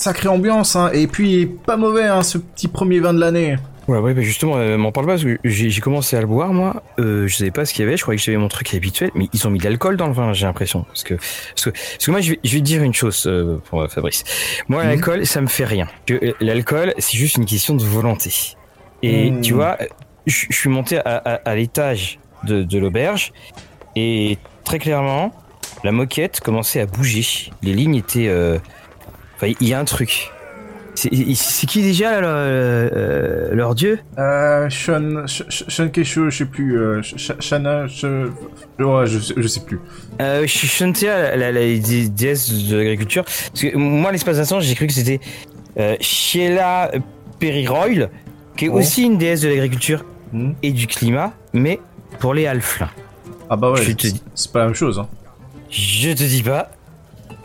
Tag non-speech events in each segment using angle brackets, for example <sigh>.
sacrée ambiance, hein. Et puis, pas mauvais, hein, ce petit premier vin de l'année. Ouais, ouais, bah justement, euh, m'en parle pas parce que j'ai commencé à le boire, moi. Euh, je savais pas ce qu'il y avait, je croyais que j'avais mon truc habituel, mais ils ont mis de l'alcool dans le vin, j'ai l'impression. Parce que, parce que, parce que moi, je vais, je vais te dire une chose euh, pour euh, Fabrice. Moi, Mhm. l'alcool, ça me fait rien. L'alcool, c'est juste une question de volonté. Et Mhm. tu vois, je, je suis monté à, à, à l'étage de, de l'auberge et très clairement, la moquette commençait à bouger. Les lignes étaient. Enfin, il y a un truc. C'est qui déjà euh, leur dieu? Euh, Sean, Sean chose, je sais plus, euh, Sh- Sh- Shana, ouais, je, sais- je sais plus. Euh, Shantia, la, la, la dé- déesse de l'agriculture. Parce que moi, l'espace d'instant, j'ai cru que c'était euh, Sheila Periroyle, qui est Oh. aussi une déesse de l'agriculture Hmm. et du climat, mais pour les halflins. Ah bah ouais, c'est pas la même chose, hein. Je te dis pas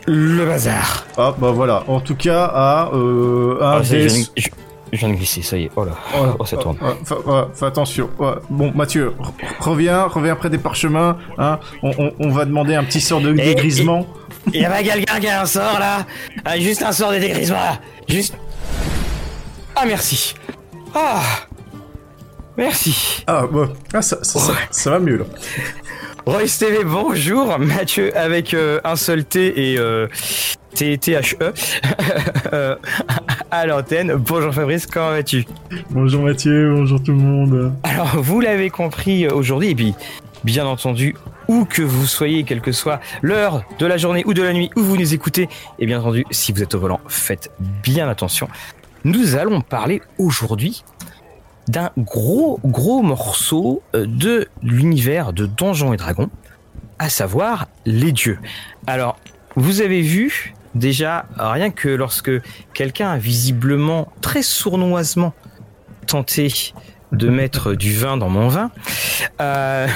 le bazar. Ah bah voilà, en tout cas, à, euh, un Ah, des... je, viens de- je- je viens de glisser, ça y est. Oh là. Ouais, Oh, ça tourne. fais attention. Bon, Mathieu, re- reviens, reviens près des parchemins. Hein. On, on- on va demander un petit sort de Et- dégrisement. Il y a pas quelqu'un qui a un sort là? Ah, Juste un sort de dégrisement là Juste. Ah, merci. Ah Merci. Ah, bah, ah, ça, ça, ça- ça va mieux là. Royce TV, bonjour. Mathieu avec euh, un seul T et euh, T T H E <laughs> Euh, à l'antenne. Bonjour Fabrice, comment vas-tu? Bonjour Mathieu, bonjour tout le monde. Alors vous l'avez compris euh, aujourd'hui et puis bien entendu où que vous soyez, quelle que soit l'heure de la journée ou de la nuit où vous nous écoutez, et bien entendu si vous êtes au volant, faites bien attention. Nous allons parler aujourd'hui d'un gros gros morceau euh, de l'univers de Donjons et Dragons, à savoir les dieux. Alors, vous avez vu déjà rien que lorsque quelqu'un a visiblement très sournoisement tenté de mettre du vin dans mon vin, euh,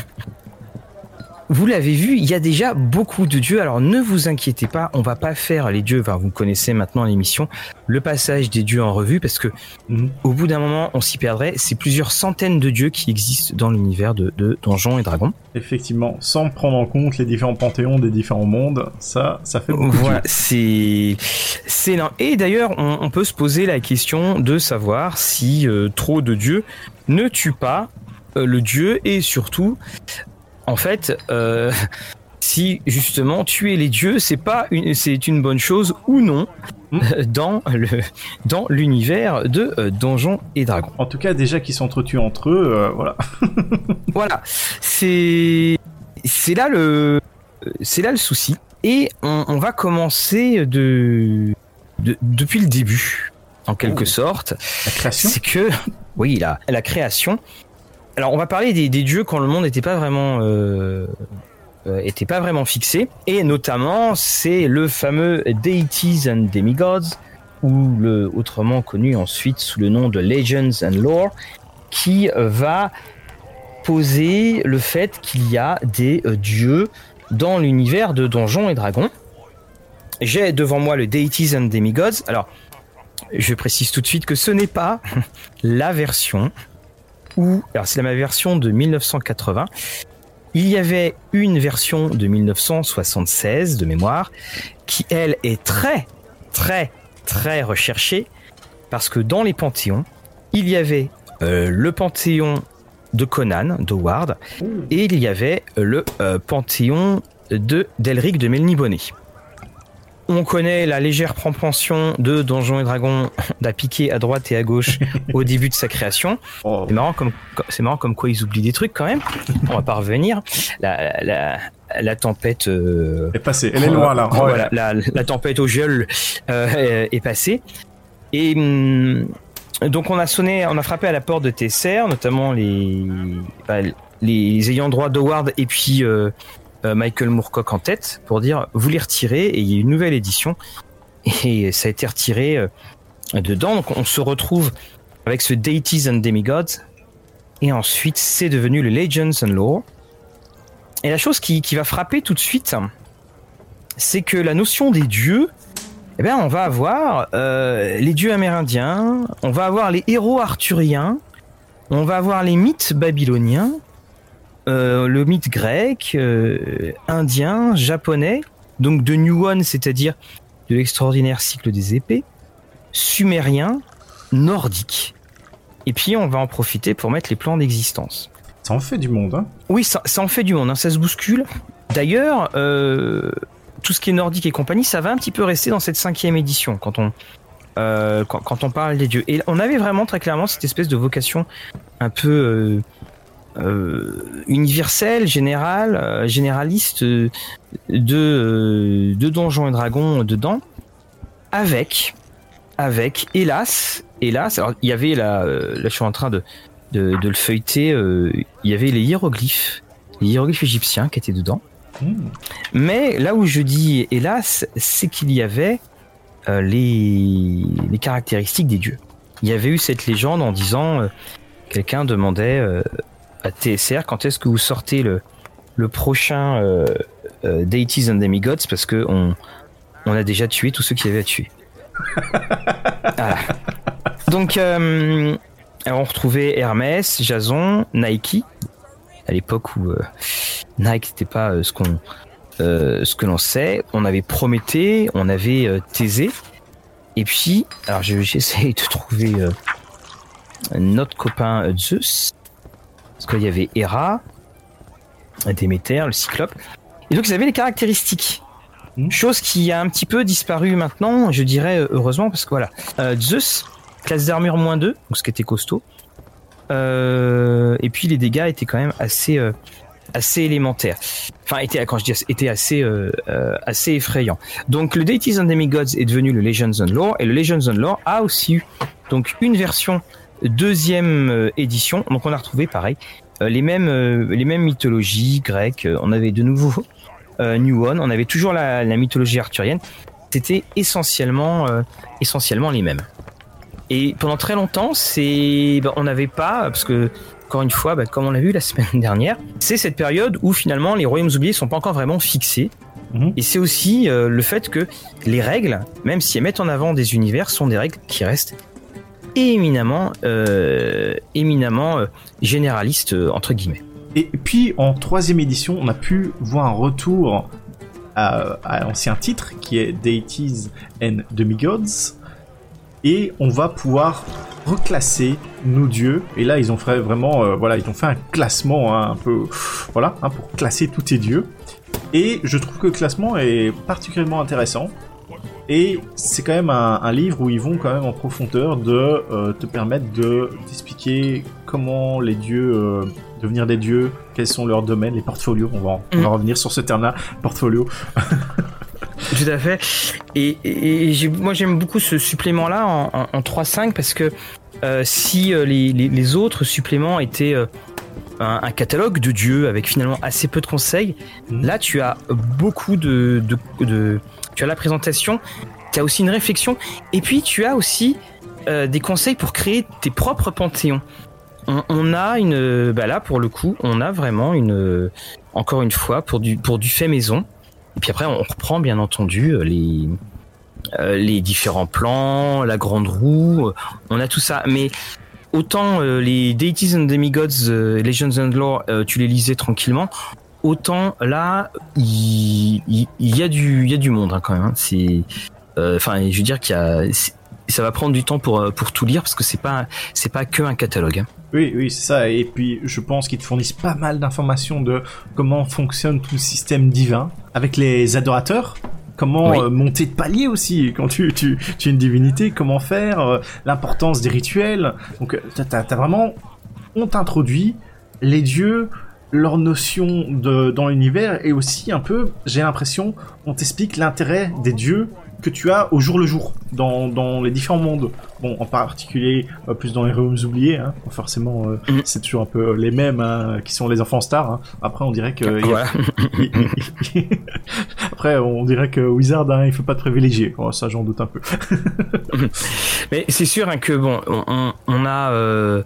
vous l'avez vu, il y a déjà beaucoup de dieux. Alors ne vous inquiétez pas, on va pas faire les dieux. Enfin, vous connaissez maintenant l'émission, le passage des dieux en revue, parce que Mhm. au bout d'un moment, on s'y perdrait. C'est plusieurs centaines de dieux qui existent dans l'univers de, de Donjons et Dragons. Effectivement, sans prendre en compte les différents panthéons des différents mondes, ça, ça fait beaucoup Voilà, c'est c'est. Et d'ailleurs, on, on peut se poser la question de savoir si euh, trop de dieux ne tue pas euh, le dieu et surtout, en fait, euh, <laughs> si justement tuer les dieux, c'est pas une c'est une bonne chose ou non <laughs> dans le dans l'univers de euh, Donjons et Dragons. En tout cas, déjà qu'ils s'entretuent entre eux, euh, voilà. <laughs> Voilà, c'est c'est là le c'est là le souci et on, on va commencer de, de depuis le début en quelque Oh. sorte. La création? C'est que oui la la création. Alors on va parler des, dieux quand le monde n'était pas vraiment euh, euh, pas vraiment fixé et notamment c'est le fameux Deities and Demigods ou autrement connu ensuite sous le nom de Legends and Lore qui va poser le fait qu'il y a des euh, dieux dans l'univers de Donjons et Dragons. J'ai devant moi le Deities and Demigods. Alors, je précise tout de suite que ce n'est pas <laughs> la version alors c'est la version de 1980. Il y avait une version de 1976 de mémoire qui, elle, est très, très, très recherchée parce que dans les panthéons, il y avait euh, le panthéon de Conan, d'Howard, et il y avait le euh, panthéon de d'Elric de Melniboné. On connaît la légère propension de Donjons et Dragons <laughs> d'à piquer à droite et à gauche <laughs> au début de sa création. Oh, C'est marrant comme c'est marrant comme quoi ils oublient des trucs quand même. On va pas revenir. La, la, la tempête euh, est passée, elle est loin là. Oh, voilà, la, la tempête au gel euh, est passée. Et hum, donc on a sonné, on a frappé à la porte de Tesser, notamment les bah, les ayants droit d'Howard et puis euh, Michael Moorcock en tête pour dire vous les retirez et il y a une nouvelle édition et ça a été retiré euh, dedans. Donc on se retrouve avec ce Deities and Demigods et ensuite c'est devenu le Legends and Lore. Et la chose qui, qui va frapper tout de suite, c'est que la notion des dieux, eh bien, on va avoir euh, les dieux amérindiens, on va avoir les héros arthuriens, on va avoir les mythes babyloniens, euh, le mythe grec, euh, indien, japonais, donc de New One, c'est-à-dire de l'extraordinaire cycle des épées, sumérien, nordique. Et puis on va en profiter pour mettre les plans d'existence. Ça en fait du monde, hein Oui, ça, ça en fait du monde, hein, ça se bouscule. D'ailleurs, euh, tout ce qui est nordique et compagnie, ça va un petit peu rester dans cette cinquième édition quand on, euh, quand, quand on parle des dieux. Et on avait vraiment très clairement cette espèce de vocation un peu euh, euh, universelle, générale, euh, généraliste euh, de, euh, de Donjons et Dragons dedans, avec, avec, hélas, hélas, alors il y avait là, là je suis en train de, de, de le feuilleter, euh, il y avait les hiéroglyphes, les hiéroglyphes égyptiens qui étaient dedans. Hmm. Mais là où je dis hélas, c'est qu'il y avait les, les caractéristiques des dieux. Il y avait eu cette légende en disant, quelqu'un demandait euh, à TSR quand est-ce que vous sortez le, le prochain euh, euh, Deities and Demigods parce que on, on a déjà tué tous ceux qui avaient à tuer. <laughs> Voilà. Donc, euh, alors on retrouvait Hermès, Jason, Nike, à l'époque où Nike n'était pas ce qu'on ce que l'on sait. On avait Prométhée, on avait Thésée. Et puis, alors je- j'essaie de trouver notre copain Zeus. Parce qu'il y avait Héra, Déméter, le Cyclope. Et donc ils avaient les caractéristiques. Mhm. Chose qui a un petit peu disparu maintenant, je dirais euh, heureusement, parce que voilà. Euh, Zeus, classe d'armure moins 2, donc ce qui était costaud. Euh, et puis les dégâts étaient quand même assez euh, assez élémentaires. Enfin, était quand je dis était assez assez effrayant. Donc le Deities and Demigods est devenu le Legends and Lore et le Legends and Lore a aussi eu donc une version deuxième euh, édition. Donc on a retrouvé pareil euh, les mêmes euh, les mêmes mythologies grecques. On avait de nouveau New One. On avait toujours la, la mythologie arthurienne. C'était essentiellement essentiellement les mêmes. Et pendant très longtemps, c'est ben, on n'avait pas parce que encore une fois, ben, comme on l'a vu la <laughs> semaine dernière, c'est cette période où finalement les royaumes oubliés sont pas encore vraiment fixés. Mhm. Et c'est aussi euh, le fait que les règles, même si elles mettent en avant des univers, sont des règles qui restent éminemment, euh, éminemment euh, généralistes euh, entre guillemets. Et puis en troisième édition, on a pu voir un retour à, à l'ancien titre qui est Deities and Demigods. Et on va pouvoir reclasser nos dieux. Et là, ils ont fait vraiment, voilà, ils ont fait un classement hein, un peu, voilà, hein, pour classer tous tes dieux. Et je trouve que le classement est particulièrement intéressant. Et c'est quand même un, un livre où ils vont quand même en profondeur de euh, te permettre de t'expliquer comment les dieux euh, devenir des dieux, quels sont leurs domaines, les portfolios. On va, en- on va Mm. revenir sur ce terme-là, portfolio. <laughs> Tout à fait. Et, et- et j'ai- moi j'aime beaucoup ce supplément-là en, en, en 3.5 parce que euh, si les, les- les autres suppléments étaient un, catalogue de dieux avec finalement assez peu de conseils, là tu as beaucoup de, tu as la présentation, tu as aussi une réflexion et puis tu as aussi euh, des conseils pour créer tes propres panthéons. On, a une, bah là pour le coup, on a vraiment une, encore une fois pour du pour du fait maison. Et puis après, on reprend bien entendu euh, les euh, les différents plans, la grande roue, on a tout ça. Mais autant euh, les Deities and Demigods, euh, Legends and Lore, euh, tu les lisais tranquillement, autant là, il, y a du il y a du monde hein, quand même. hein. Euh, enfin, je veux dire qu'il y a ça va prendre du temps pour pour tout lire parce que c'est pas c'est pas que un catalogue. hein. Oui, oui, c'est ça. Et puis, je pense qu'ils te fournissent pas mal d'informations de comment fonctionne tout le système divin avec les adorateurs. Comment Oui. euh, monter de palier aussi quand tu, tu, tu es une divinité, comment faire, euh, l'importance des rituels. Donc, euh, t'as, t'as vraiment, on t'introduit les dieux, leur notion de, dans l'univers et aussi un peu, j'ai l'impression, on t'explique l'intérêt des dieux que tu as au jour le jour dans, dans les différents mondes. Bon, en particulier euh, plus dans les royaumes oubliés, hein. forcément, euh, Mhm. c'est toujours un peu les mêmes hein, qui sont les enfants stars. hein. Après, on dirait que a- Voilà. <laughs> après, on dirait que Wizard, il faut pas de privilégiés. Oh, ça, j'en doute un peu. <laughs> Mais c'est sûr que bon, on, on- a, euh,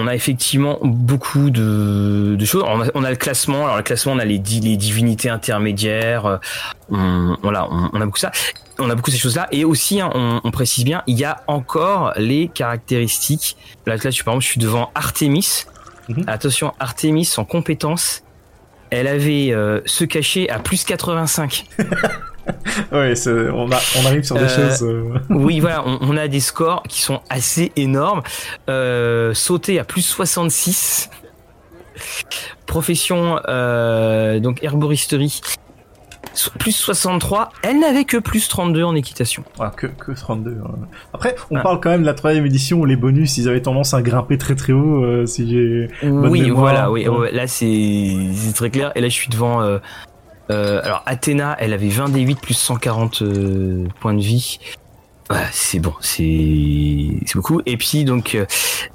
on a effectivement beaucoup de, de choses. On a, on a le classement. Alors le classement, on a les, di- les divinités intermédiaires. euh, On, voilà, on, on a beaucoup ça. On a beaucoup ces choses-là. Et aussi, hein, on, précise bien, il y a encore les caractéristiques. Là, là, tu par exemple, je suis devant Artemis. Mhm. Attention, Artemis en compétence. Elle avait euh, se cacher à plus 85. <laughs> <laughs> ouais, on, on arrive sur des euh, choses. Euh. <laughs> oui, voilà, on, a des scores qui sont assez énormes. Euh, sauter à plus 66. Profession, euh, donc herboristerie, plus 63. Elle n'avait que plus 32 en équitation. Ah, que, que 32. Hein. Après, on ah. parle quand même de la troisième édition où les bonus, ils avaient tendance à grimper très très haut. Euh, si j'ai. Oui, voilà, oui. là, c'est très clair. Et là, je suis devant. Euh, euh, alors, Athéna, elle avait 20 d 8 plus 140 points de vie. c'est bon, c'est beaucoup. Et puis donc,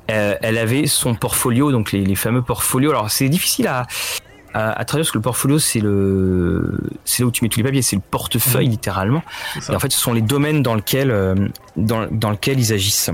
elle avait son portfolio, donc les, les fameux portfolios. Alors c'est difficile à, à, à travers parce que le portfolio c'est le c'est là où tu mets tous les papiers, c'est le portefeuille mmh. littéralement. Et en fait, ce sont les domaines dans lesquels euh, dans, dans lequel ils agissent.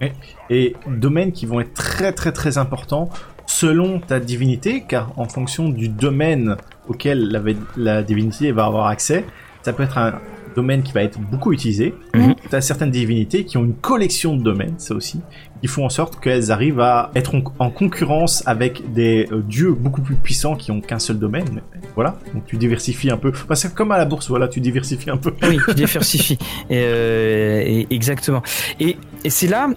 Et, et domaines qui vont être très très très importants selon ta divinité, car en fonction du domaine auquel la, la divinité va avoir accès, ça peut être un domaine qui va être beaucoup utilisé. Mhm. Tu as certaines divinités qui ont une collection de domaines, ça aussi, qui font en sorte qu'elles arrivent à être en, concurrence avec des euh, dieux beaucoup plus puissants qui ont qu'un seul domaine. Voilà, donc tu diversifies un peu. c'est comme à la bourse, voilà, tu diversifies un peu. Oui, tu diversifies. Euh, et, exactement. Et, et c'est là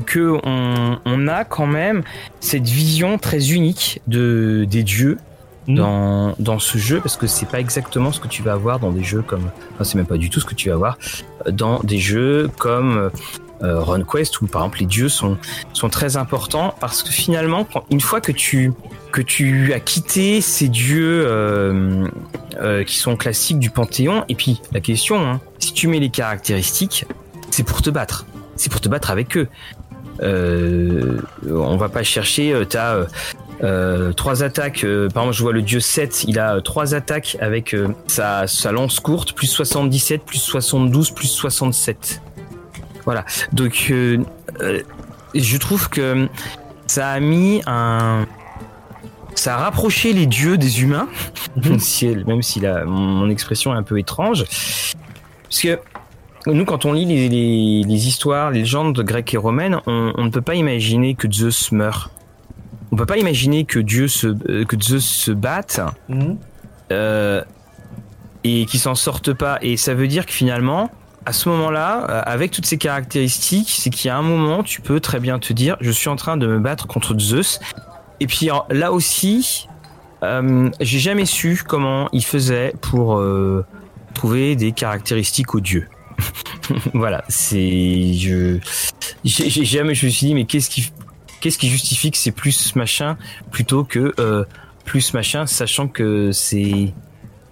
que on, on, a quand même cette vision très unique de des dieux Mm. dans, dans ce jeu parce que c'est pas exactement ce que tu vas avoir dans des jeux comme enfin c'est même pas du tout ce que tu vas avoir dans des jeux comme euh, RunQuest où par exemple les dieux sont sont très importants parce que finalement une fois que tu que tu as quitté ces dieux euh, euh, qui sont classiques du panthéon et puis la question hein, si tu mets les caractéristiques c'est pour te battre c'est pour te battre avec eux euh, on va pas chercher euh, t'as euh, euh, trois attaques. Par exemple, je vois le dieu 7, il a trois attaques avec sa, lance courte, plus 77, plus 72, plus 67. Voilà. Donc, je trouve que ça a mis un. Ça a rapproché les dieux des humains, <laughs> mhm. même si la, mon expression est un peu étrange. Parce que nous, quand on lit les, les, histoires, les légendes grecques et romaines, on, on ne peut pas imaginer que Zeus meurt on peut pas imaginer que Dieu se, euh, que Zeus se batte mhm. euh, et qu'il s'en sorte pas. Et ça veut dire que finalement, à ce moment-là, euh, avec toutes ces caractéristiques, c'est qu'il y a un moment, tu peux très bien te dire, je suis en train de me battre contre Zeus. Et puis là aussi, j'ai jamais su comment il faisait pour trouver des caractéristiques aux dieux. <laughs> voilà, c'est je j'ai jamais je me suis dit mais qu'est-ce qui qu'est-ce qui justifie que c'est plus machin plutôt que euh, plus machin, sachant que c'est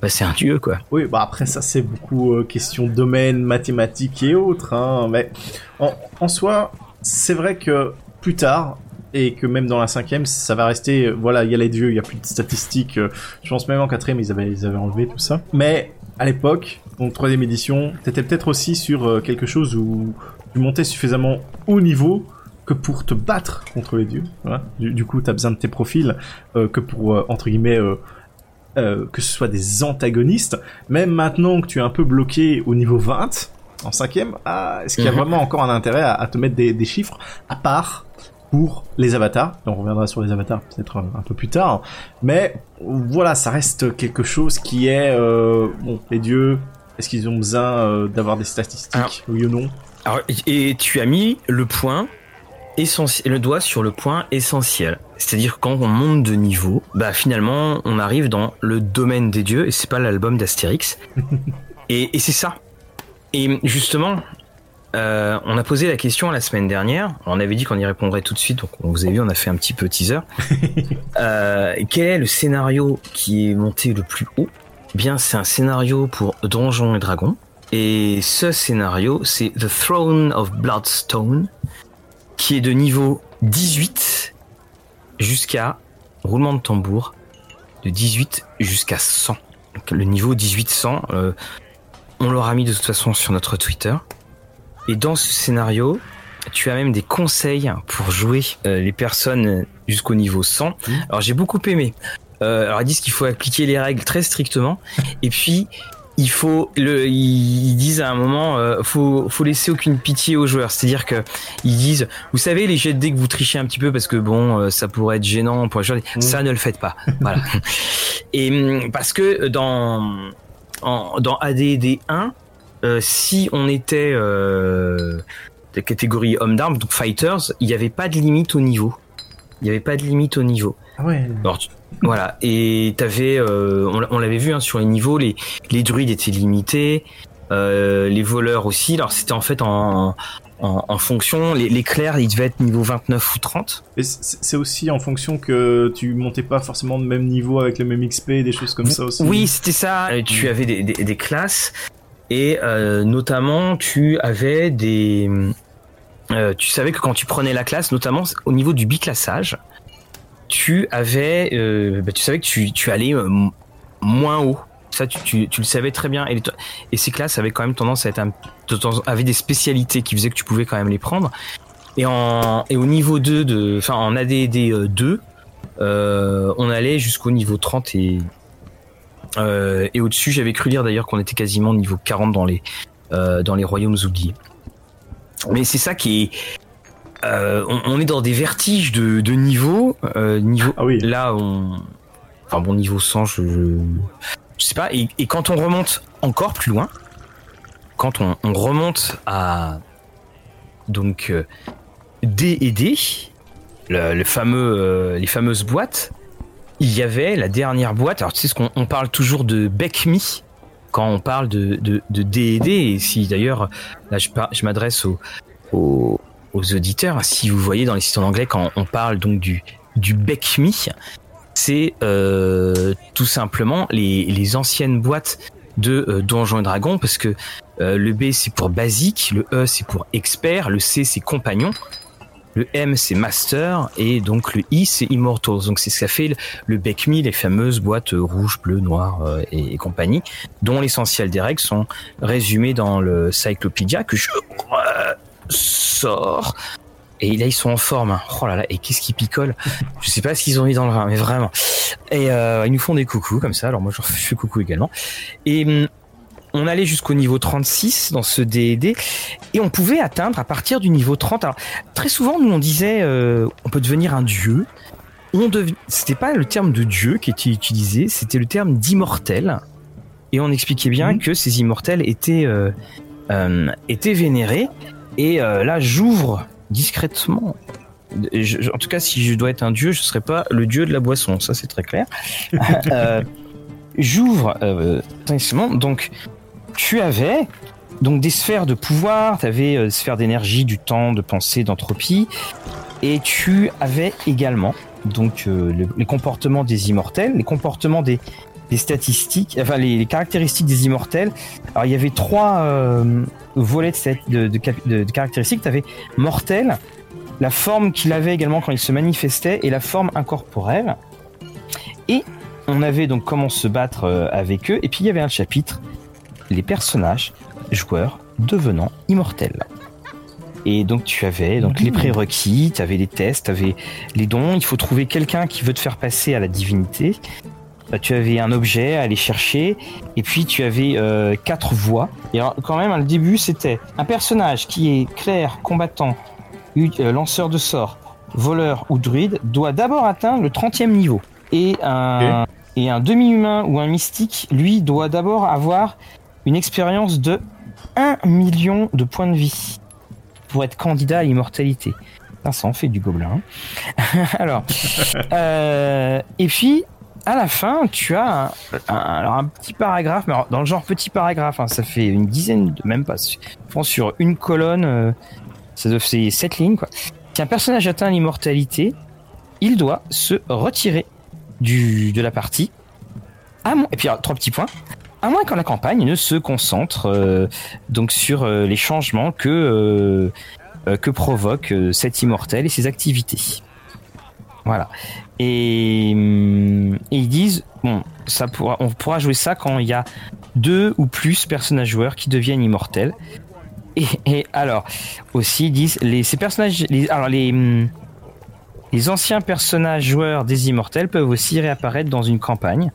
bah, c'est un dieu quoi. Oui, bah après ça c'est beaucoup euh, question de domaine, mathématiques et autres, hein, mais en, en soi c'est vrai que plus tard et que même dans la cinquième ça va rester, euh, voilà il y a les dieux, il y a plus de statistiques, je pense même en quatrième ils avaient ils avaient enlevé tout ça, mais à l'époque, donc troisième édition, t'étais peut-être aussi sur quelque chose où tu montais suffisamment haut niveau que pour te battre contre les dieux. Du, coup, tu as besoin de tes profils euh, que pour, euh, entre guillemets, euh, que ce soit des antagonistes. Même maintenant que tu es un peu bloqué au niveau 20, en cinquième, ah, est-ce qu'il y a mhm. vraiment encore un intérêt à, te mettre des, chiffres à part pour les avatars? On reviendra sur les avatars peut-être un, peu plus tard. Mais voilà, ça reste quelque chose qui est... bon, les dieux, est-ce qu'ils ont besoin d'avoir des statistiques Oui ou non? alors, et tu as mis le point essentiel, le doigt sur le point essentiel. C'est-à-dire quand on monte de niveau, bah finalement on arrive dans le domaine des dieux et c'est pas l'album d'Astérix. <laughs> et, et c'est ça. Et justement, euh, on a posé la question la semaine dernière. On avait dit qu'on y répondrait tout de suite, donc vous avez vu, on a fait un petit peu teaser. <laughs> euh, quel est le scénario qui est monté le plus haut? Eh Bien, c'est un scénario pour Donjons et Dragons. Et ce scénario, c'est The Throne of Bloodstone, qui est de niveau 18 jusqu'à roulement de tambour de 18 jusqu'à 100. le niveau 1800, euh, on l'aura mis de toute façon sur notre Twitter. Et dans ce scénario, tu as même des conseils pour jouer euh, les personnes jusqu'au niveau 100. Mmh. Alors j'ai beaucoup aimé. Euh, alors ils disent qu'il faut appliquer les règles très strictement. Et puis il faut le ils disent à un moment euh, faut faut laisser aucune pitié aux joueurs c'est-à-dire que ils disent vous savez les jets de dés que vous trichez un petit peu parce que bon euh, ça pourrait être gênant pour les joueurs mmh. ça ne le faites pas voilà <laughs> et hum, parce que dans dans AD&D 1, euh, si on était de catégorie homme d'armes, donc fighters, il n'y avait pas de limite au niveau. Il n'y avait pas de limite au niveau. Ah ouais. Voilà. Et t'avais, euh, on, on l'avait vu hein, sur les niveaux, les, les druides étaient limités, euh, les voleurs aussi. Alors c'était en fait en, en, en fonction. Les, les clercs, ils devaient être niveau 29 ou 30. Et c'est aussi en fonction que tu montais pas forcément de même niveau avec le même XP, des choses comme ça aussi. Oui, c'était ça. Tu avais des, des, des classes et euh, notamment tu avais des. tu savais que quand tu prenais la classe, notamment au niveau du biclassage, tu avais, euh, bah, tu savais que tu, allais euh, moins haut. Ça, tu, le savais très bien. Et, les- et ces classes avaient quand même tendance à être un, avaient des spécialités qui faisaient que tu pouvais quand même les prendre. Et au niveau 2 de, enfin en ADD 2, euh, on allait jusqu'au niveau 30 et et au-dessus, j'avais cru lire d'ailleurs qu'on était quasiment niveau 40 dans les, dans les royaumes oubliés. Mais c'est ça qui est. euh, on, on est dans des vertiges de, de niveau. Euh, niveau Ah oui. là, on. Enfin bon, niveau 100, je. Je, je sais pas. Et, et quand on remonte encore plus loin, quand on, on remonte à. Donc. euh, D et D, le, le fameux, euh, les fameuses boîtes, il y avait la dernière boîte. Alors tu sais ce qu'on on parle toujours de Beck Me quand on parle de de, de D&D et si d'ailleurs là je, je m'adresse aux, aux aux auditeurs si vous voyez dans les sites en anglais quand on parle donc du du Beck Me c'est euh, tout simplement les les anciennes boîtes de euh, Donjons et Dragons parce que euh, le B c'est pour basique, le E c'est pour expert, le C c'est compagnon, le M c'est master et donc le I c'est immortals. Donc c'est ce qu'a fait le, le Beck Me, les fameuses boîtes euh, rouges, bleues, noires euh, et, et compagnie, dont l'essentiel des règles sont résumées dans le Cyclopédia que je sors. Et là ils sont en forme. Oh là là, et qu'est-ce qui picole Je sais pas ce qu'ils ont mis dans le vin, mais vraiment. Et euh, ils nous font des coucous comme ça. Alors moi je fais coucou également. Et hum, on allait jusqu'au niveau 36 dans ce D&D et on pouvait atteindre à partir du niveau 30. Alors très souvent nous on disait euh, on peut devenir un dieu. On dev... c'était pas le terme de dieu qui était utilisé, c'était le terme d'immortel. Et on expliquait bien Mhm. que ces immortels étaient euh, euh, étaient vénérés. Et euh, là j'ouvre discrètement. En tout cas, si je dois être un dieu, je serais pas le dieu de la boisson. Ça, c'est très clair. <laughs> Euh, J'ouvre euh. Donc, tu avais donc des sphères de pouvoir, tu avais euh, des sphères d'énergie, du temps, de pensée, d'entropie, et tu avais également donc le- les comportements des immortels, les comportements des, des statistiques, enfin les, les caractéristiques des immortels. Alors il y avait trois euh, volets de, caractéristiques. Tu avais mortel, la forme qu'il avait également quand il se manifestait et la forme incorporelle. Et on avait donc comment se battre euh, avec eux. Et puis il y avait un chapitre, les personnages, joueurs devenant immortels. Et donc tu avais donc les prérequis, tu avais les tests, tu avais les dons. Il faut trouver quelqu'un qui veut te faire passer à la divinité. Euh, Tu avais un objet à aller chercher. Et puis tu avais euh, quatre voies. Et alors, quand même, le début, c'était un personnage qui est clair, combattant, euh, lanceur de sorts, voleur ou druide, doit d'abord atteindre le 30e niveau. Et un, et un demi-humain ou un mystique, lui, doit d'abord avoir une expérience de 1 million de points de vie pour être candidat à l'immortalité. Ça en fait du gobelin. hein. <laughs> Alors, <laughs> euh, et puis à la fin, tu as un, petit paragraphe, mais dans le genre petit paragraphe, hein, ça fait une dizaine, de, même pas, sur une colonne, euh, ça doit faire sept lignes quoi. Si un personnage atteint l'immortalité, il doit se retirer du, de la partie. À et puis trois petits points. À moins que la campagne ne se concentre euh, donc sur euh, les changements que que provoque cet immortel et ses activités. Voilà. Et, hum, et ils disent bon, ça pourra, on pourra jouer ça quand il y a deux ou plus personnages joueurs qui deviennent immortels. Et, et alors aussi ils disent les ces personnages, les, alors les hum, les anciens personnages joueurs des immortels peuvent aussi réapparaître dans une campagne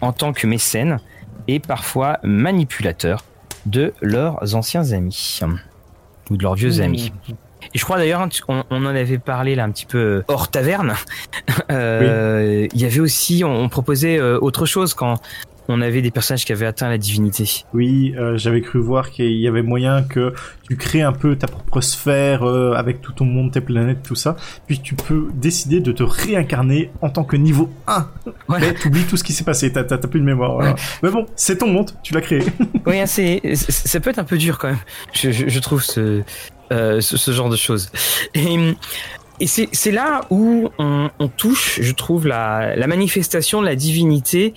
en tant que mécènes et parfois manipulateurs de leurs anciens amis ou de leurs vieux amis. Et je crois d'ailleurs, hein, on, on en avait parlé là un petit peu hors taverne. <laughs> Euh, Il y avait aussi, on, on proposait euh, autre chose quand on avait des personnages qui avaient atteint la divinité. Oui, euh, j'avais cru voir qu'il y avait moyen que tu crées un peu ta propre sphère euh, avec tout ton monde, tes planètes, tout ça. Puis tu peux décider de te réincarner en tant que niveau 1. Ouais. Mais t'oublies tout ce qui s'est passé, t'as plus de mémoire. voilà. Mais bon, c'est ton monde, tu l'as créé. Oui, hein, ça peut être un peu dur quand même. Je, je, je trouve ce, euh, ce, ce genre de choses. Et, et c'est, là où on, on touche, je trouve, la, la manifestation de la divinité.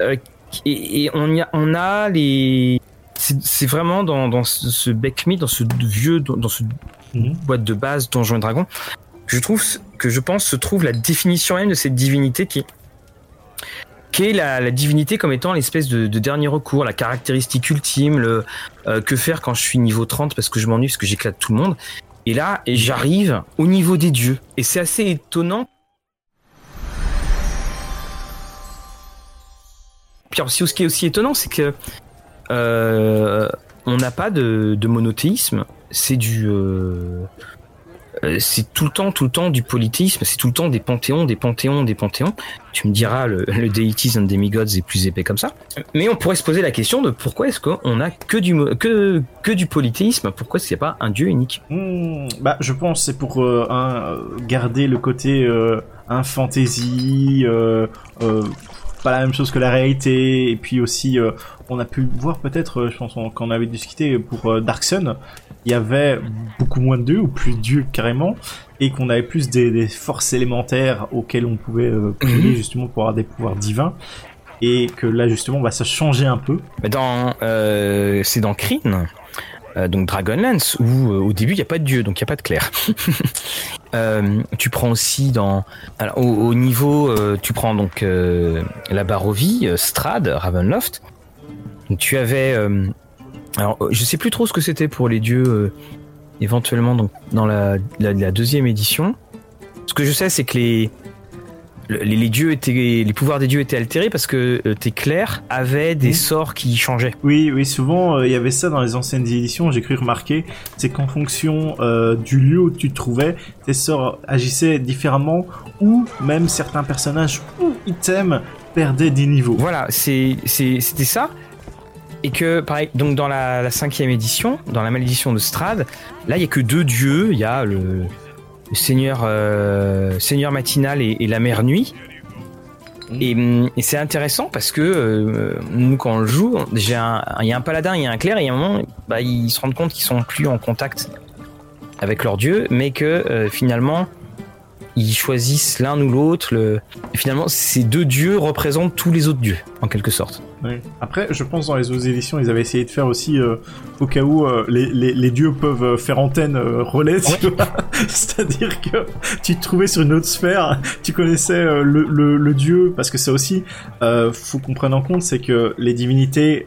euh, et, et on, y a, on a les. C'est, vraiment dans, dans ce, ce dans ce vieux, dans, dans ce Mhm. boîte de base Donjons et Dragons, je trouve que je pense se trouve la définition même de cette divinité qui la, divinité comme étant l'espèce de, de dernier recours, la caractéristique ultime, le euh, que faire quand je suis niveau 30 parce que je m'ennuie, parce que j'éclate tout le monde. Et là, j'arrive au niveau des dieux. Et c'est assez étonnant. Puis ce qui est aussi étonnant, c'est que euh, on n'a pas de, monothéisme. C'est du, euh, c'est tout le temps, tout le temps du polythéisme. C'est tout le temps des panthéons, des panthéons, des panthéons. Tu me diras, le, le Deities and Demigods est plus épais comme ça. Mais on pourrait se poser la question de pourquoi est-ce qu'on a que du, que, que du polythéisme Pourquoi est-ce qu'il n'y a pas un dieu unique? Hmm, bah, je pense c'est pour euh, euh, garder le côté euh, euh, euh, pas la même chose que la réalité, et puis aussi euh, on a pu voir peut-être, euh, je pense on- quand on avait discuté pour euh, Dark Sun, il y avait beaucoup moins de dieux ou plus de dieux carrément, et qu'on avait plus des, des forces élémentaires auxquelles on pouvait euh, prier justement pour avoir des pouvoirs divins. Et que là justement, bah, ça changeait un peu. Mais Dans, euh, c'est dans Kryn, euh, donc Dragonlance, où euh, au début il n'y a pas de dieu, donc il n'y a pas de clair. <laughs> Euh, tu prends aussi dans, alors, au, au niveau, tu prends donc la Barovie, Strad, Ravenloft. Donc, tu avais, alors euh, je sais plus trop ce que c'était pour les dieux, euh, éventuellement donc dans la, la, la deuxième édition. Ce que je sais, c'est que les le- les, les dieux étaient, les pouvoirs des dieux étaient altérés parce que euh, tes clercs avaient des sorts qui changeaient. Oui, oui, souvent euh, il y avait ça dans les anciennes éditions. J'ai cru remarquer, c'est qu'en fonction du lieu où tu te trouvais, tes sorts agissaient différemment, ou même certains personnages ou items perdaient des niveaux. Voilà, c'était ça. Et que, pareil, donc dans la, la cinquième édition, dans la malédiction de Strad, là, il y a que deux dieux. Il y a le, le seigneur, euh, seigneur matinal et, et la mère nuit. Et, hum, et c'est intéressant parce que euh, nous, quand on le joue, il y a un paladin, il y a un clerc, et à un moment, bah, ils se rendent compte qu'ils sont plus en contact avec leur dieu, mais que euh, finalement, ils choisissent l'un ou l'autre. Le... Finalement, ces deux dieux représentent tous les autres dieux, en quelque sorte. Ouais. Après, je pense dans les autres éditions, ils avaient essayé de faire aussi, euh, au cas où euh, les, les, les dieux peuvent euh, faire antenne euh, relais, tu vois. <laughs> C'est-à-dire que tu te trouvais sur une autre sphère, tu connaissais le, le, le dieu, parce que ça aussi, faut qu'on prenne en compte, c'est que les divinités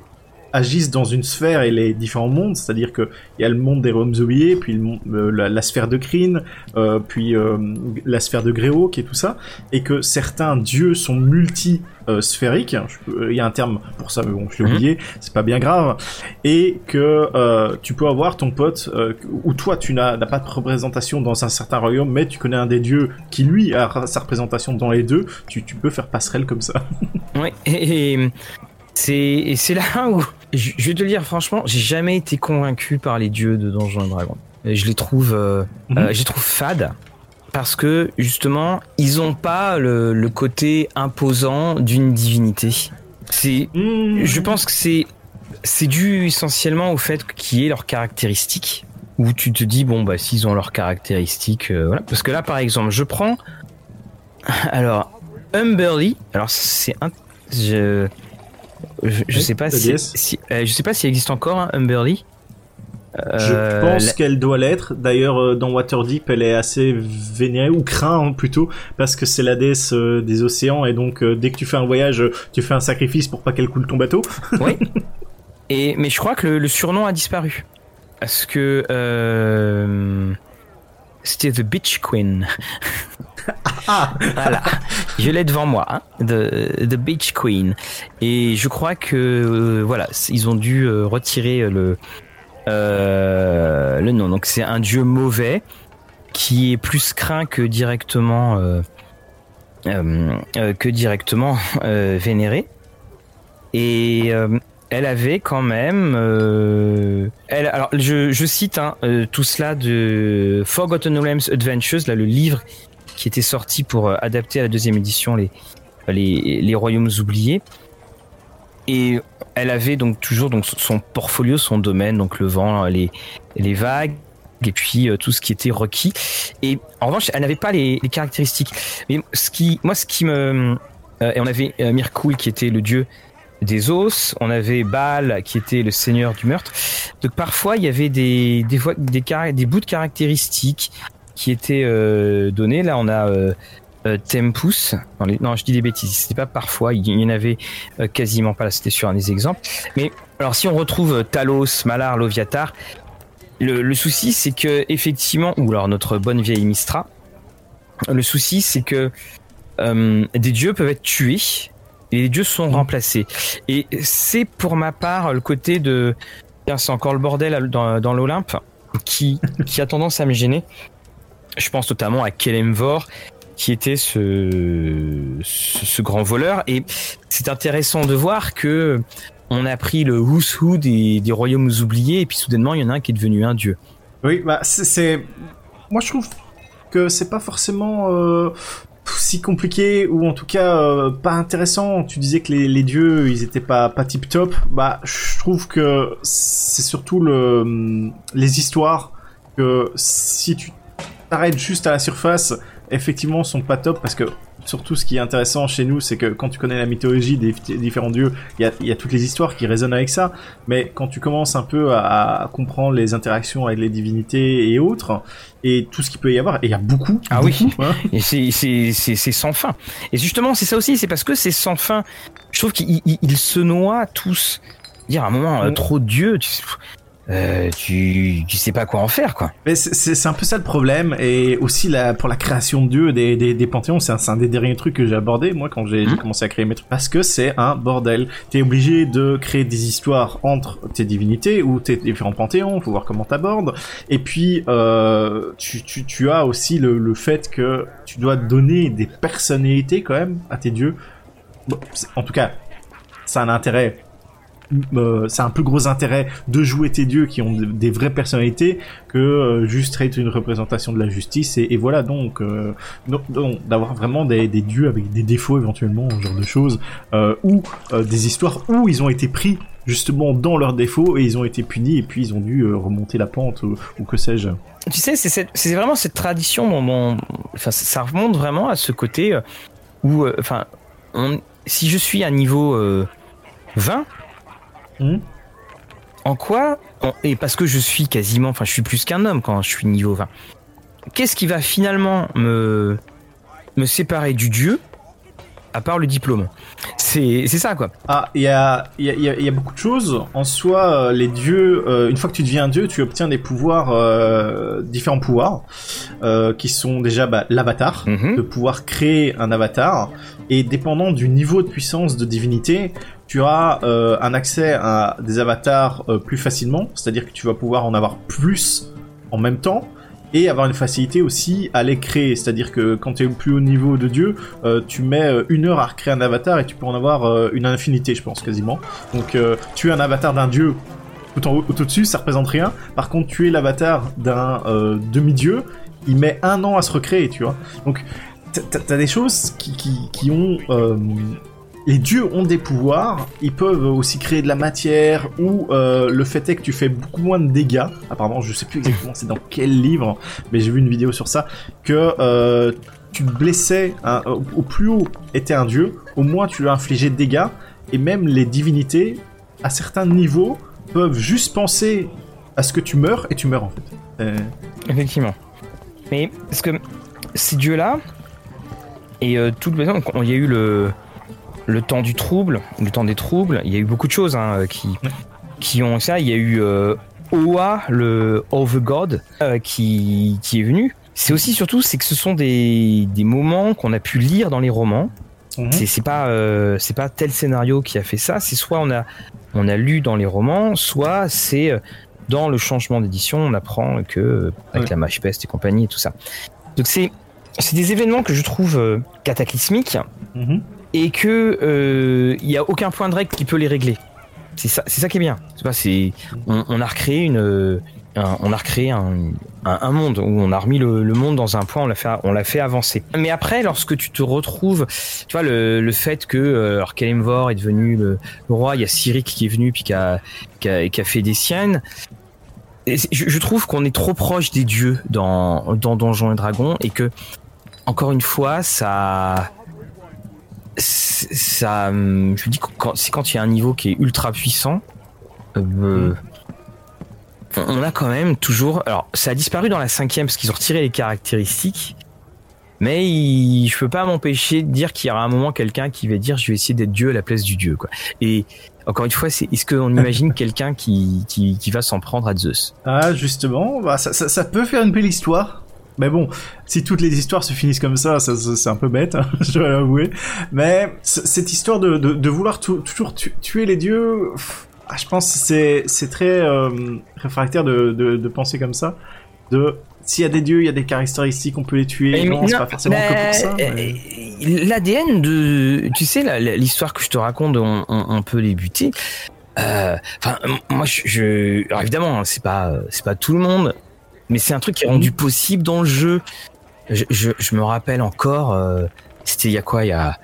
agissent dans une sphère et les différents mondes, c'est-à-dire que il y a le monde des royaumes oubliés, puis le monde- euh, la, la sphère de Kryn, euh, puis euh, la sphère de qui est tout ça, et que certains dieux sont multi sphériques. Peux- Il y a un terme pour ça, mais bon, je l'ai Mhm. oublié, c'est pas bien grave. Et que tu peux avoir ton pote, ou toi tu n'as n'as pas de représentation dans un certain royaume, mais tu connais un des dieux qui lui a sa représentation dans les deux. Tu, tu peux faire passerelle comme ça. Ouais, et, et c'est et c'est là <laughs> où je, je vais te le dire franchement, j'ai jamais été convaincu par les dieux de Donjons et Dragons. Je les trouve, euh, Mhm. euh, je les trouve fades parce que justement, ils ont pas le, le côté imposant d'une divinité. C'est, Hmm. je pense que c'est c'est dû essentiellement au fait qu'il y ait leurs caractéristiques. Où tu te dis bon bah s'ils ont leurs caractéristiques, euh, voilà. Parce que là par exemple, je prends <laughs> alors Humberly. Alors c'est un je je, je Oui, sais pas si, si- euh, je sais pas s'il existe encore un Humberly. Je Euh, pense la- qu'elle doit l'être. D'ailleurs, euh, dans Waterdeep, elle est assez vénérée ou craint hein, plutôt parce que c'est la déesse euh, des océans et donc euh, dès que tu fais un voyage, euh, tu fais un sacrifice pour pas qu'elle coule ton bateau. <laughs> Oui. Et mais je crois que le, le surnom a disparu parce que euh, c'était The Beach Queen. <laughs> Ah, Voilà, je l'ai devant moi, hein, The, The Beach Queen. Et je crois que euh, voilà, ils ont dû euh, retirer le euh, le nom. Donc c'est un dieu mauvais qui est plus craint que directement que directement vénéré. Et elle avait quand même. elle, alors, je, je cite hein, tout cela de Forgotten Realms Adventures, là, le livre qui était sorti pour adapter à la deuxième édition les, les, les royaumes oubliés. Et elle avait donc toujours donc son portfolio, son domaine, donc le vent, les, les vagues, et puis euh, tout ce qui était requis. Et en revanche, elle n'avait pas les, caractéristiques. Mais ce qui, moi, ce qui me, euh, et on avait euh, qui était le dieu des os, on avait Baal qui était le seigneur du meurtre. Donc parfois il y avait des des, des, des bouts de caractéristiques qui étaient donnés. Là, on a Tempus. Non, je dis des bêtises. C'était pas parfois. Il y en avait quasiment pas. Là, c'était sur un des exemples. Mais alors, si on retrouve Talos, Malar, Loviatar, le, souci, c'est que effectivement, ou alors notre bonne vieille Mistra, le souci, c'est que euh, des dieux peuvent être tués et les dieux sont remplacés. Et c'est pour ma part le côté de, c'est encore le bordel dans, dans l'Olympe qui, qui a tendance à me gêner. Je pense notamment à Kelemvor qui était ce, grand voleur. Et c'est intéressant de voir que on a pris le who's who des, des, royaumes oubliés et puis soudainement il y en a un qui est devenu un dieu. Oui, bah c'est, moi je trouve que c'est pas forcément euh, si compliqué ou en tout cas euh, pas intéressant. Tu disais que les, les, dieux ils étaient pas pas tip top. Bah je trouve que c'est surtout le les histoires que si tu t'arrêtes juste à la surface, effectivement sont pas top parce que surtout ce qui est intéressant chez nous, c'est que quand tu connais la mythologie des, différents dieux, il y a, toutes les histoires qui résonnent avec ça. Mais quand tu commences un peu à, comprendre les interactions avec les divinités et autres, et tout ce qu'il peut y avoir, et il y a beaucoup. Ah oui. Hein. <laughs> Et c'est sans fin. Et justement, c'est ça aussi, c'est parce que c'est sans fin. Je trouve qu'ils se noient tous. Dire à un moment, euh, trop de dieux, tu euh, tu, tu sais pas quoi en faire, quoi. Mais c'est un peu ça le problème, et aussi la, pour la création de dieux des, des, des panthéons, c'est un, un, des derniers trucs que j'ai abordé, moi, quand j'ai mmh. commencé à créer mes trucs, parce que c'est un bordel. T'es obligé de créer des histoires entre tes divinités, ou tes différents panthéons, faut voir comment t'abordes, et puis, euh, tu, tu, tu as aussi le, le fait que tu dois donner des personnalités, quand même, à tes dieux. Bon, en tout cas, ça a un intérêt euh, c'est un plus gros intérêt de jouer tes dieux qui ont des vraies personnalités que euh, juste être une représentation de la justice et, voilà donc, euh, d'avoir vraiment des, dieux avec des défauts éventuellement ce genre de choses ou des histoires où ils ont été pris justement dans leurs défauts et ils ont été punis et puis ils ont dû remonter la pente ou, que sais-je. Tu sais, c'est vraiment cette tradition dont, enfin, ça remonte vraiment à ce côté où, enfin, si je suis à niveau 20, Hmm. En quoi Et parce que je suis quasiment, enfin, je suis plus qu'un homme quand je suis niveau 20. Qu'est-ce qui va finalement me me séparer du dieu à part le diplôme? C'est ça quoi. Ah, il y a, y, a, y a beaucoup de choses. En soi, euh, les dieux, euh, une fois que tu deviens un dieu, tu obtiens des pouvoirs, euh, différents pouvoirs, qui sont déjà bah, l'avatar, mhm. de pouvoir créer un avatar. Et dépendant du niveau de puissance de divinité, tu as un accès à des avatars plus facilement. C'est-à-dire que tu vas pouvoir en avoir plus en même temps et avoir une facilité aussi à les créer. C'est-à-dire que quand tu es au plus haut niveau de Dieu, euh, tu mets euh, une heure à recréer un avatar et tu peux en avoir euh, une infinité, je pense, quasiment. Donc tu es un avatar d'un Dieu tout en haut, tout au-dessus, ça représente rien. Par contre, tu es l'avatar d'un demi-dieu, il met un an à se recréer, tu vois. Donc t'as des choses qui ont les dieux ont des pouvoirs, ils peuvent aussi créer de la matière, ou euh, le fait est que tu fais beaucoup moins de dégâts. Apparemment, je sais plus exactement c'est dans quel livre, mais j'ai vu une vidéo sur ça, que euh, tu blessais au plus haut était un dieu, au moins tu lui infligé de dégâts, et même les divinités, à certains niveaux, peuvent juste penser à ce que tu meurs, et tu meurs en fait. Effectivement. Mais, parce que ces dieux-là, et euh, tout le il y a eu le le temps du trouble, le temps des troubles, il y a eu beaucoup de choses hein, qui, qui ont ça. Il y a eu euh, Oa, le Of God, euh, qui, qui est venu. C'est aussi surtout, c'est que ce sont des, des moments qu'on a pu lire dans les romans. Mhm. C'est pas euh, c'est pas tel scénario qui a fait ça. C'est soit on a on a lu dans les romans, soit c'est dans le changement d'édition, on apprend que avec la mâche peste et compagnie et tout ça. Donc c'est c'est des événements que je trouve cataclysmiques. Mhm et que il y a aucun point de règle qui peut les régler. C'est ça, c'est ça qui est bien. C'est pas, c'est, on, a recréé une, on a recréé un, un, monde où on a remis le, le, monde dans un point, on l'a fait, on l'a fait avancer. Mais après, lorsque tu te retrouves, tu vois le, le fait que euh, Kalimvor est devenu le, le, roi, il y a Cyric qui est venu puis qui a, qui a, qui a fait des siennes. Je, je, trouve qu'on est trop proche des dieux dans dans Donjons et Dragons et que encore une fois, ça ça, je me dis quand c'est quand il y a un niveau qui est ultra puissant. Euh, mm on a quand même toujours. Alors, ça a disparu dans la cinquième parce qu'ils ont retiré les caractéristiques. Mais il, je peux pas m'empêcher de dire qu'il y aura un moment quelqu'un qui va dire je vais essayer d'être Dieu à la place du Dieu. Quoi. Et encore une fois, c'est est-ce qu'on imagine <laughs> quelqu'un qui, qui, qui, va s'en prendre à Zeus? Ah, justement, bah, ça, ça, ça, peut faire une belle histoire. Mais bon, si toutes les histoires se finissent comme ça, ça, ça c'est un peu bête, hein, <laughs> je dois l'avouer. Mais cette histoire de, de, de vouloir toujours tuer les dieux, ah, je pense que c'est c'est très euh, réfractaire de, de, de penser comme ça. De s'il y a des dieux, il y a des caractéristiques, on peut les tuer. Mais non, c'est pas forcément que pour ça. Mais... Euh, L'ADN de, tu sais, l'histoire que je te raconte, on, on, on peut les buter. Euh, enfin, moi, je, je alors évidemment, hein, c'est pas, c'est pas tout le monde, mais c'est un truc qui est rendu possible dans le jeu. Je, je, je me rappelle encore, euh, c'était il y a quoi, il y a,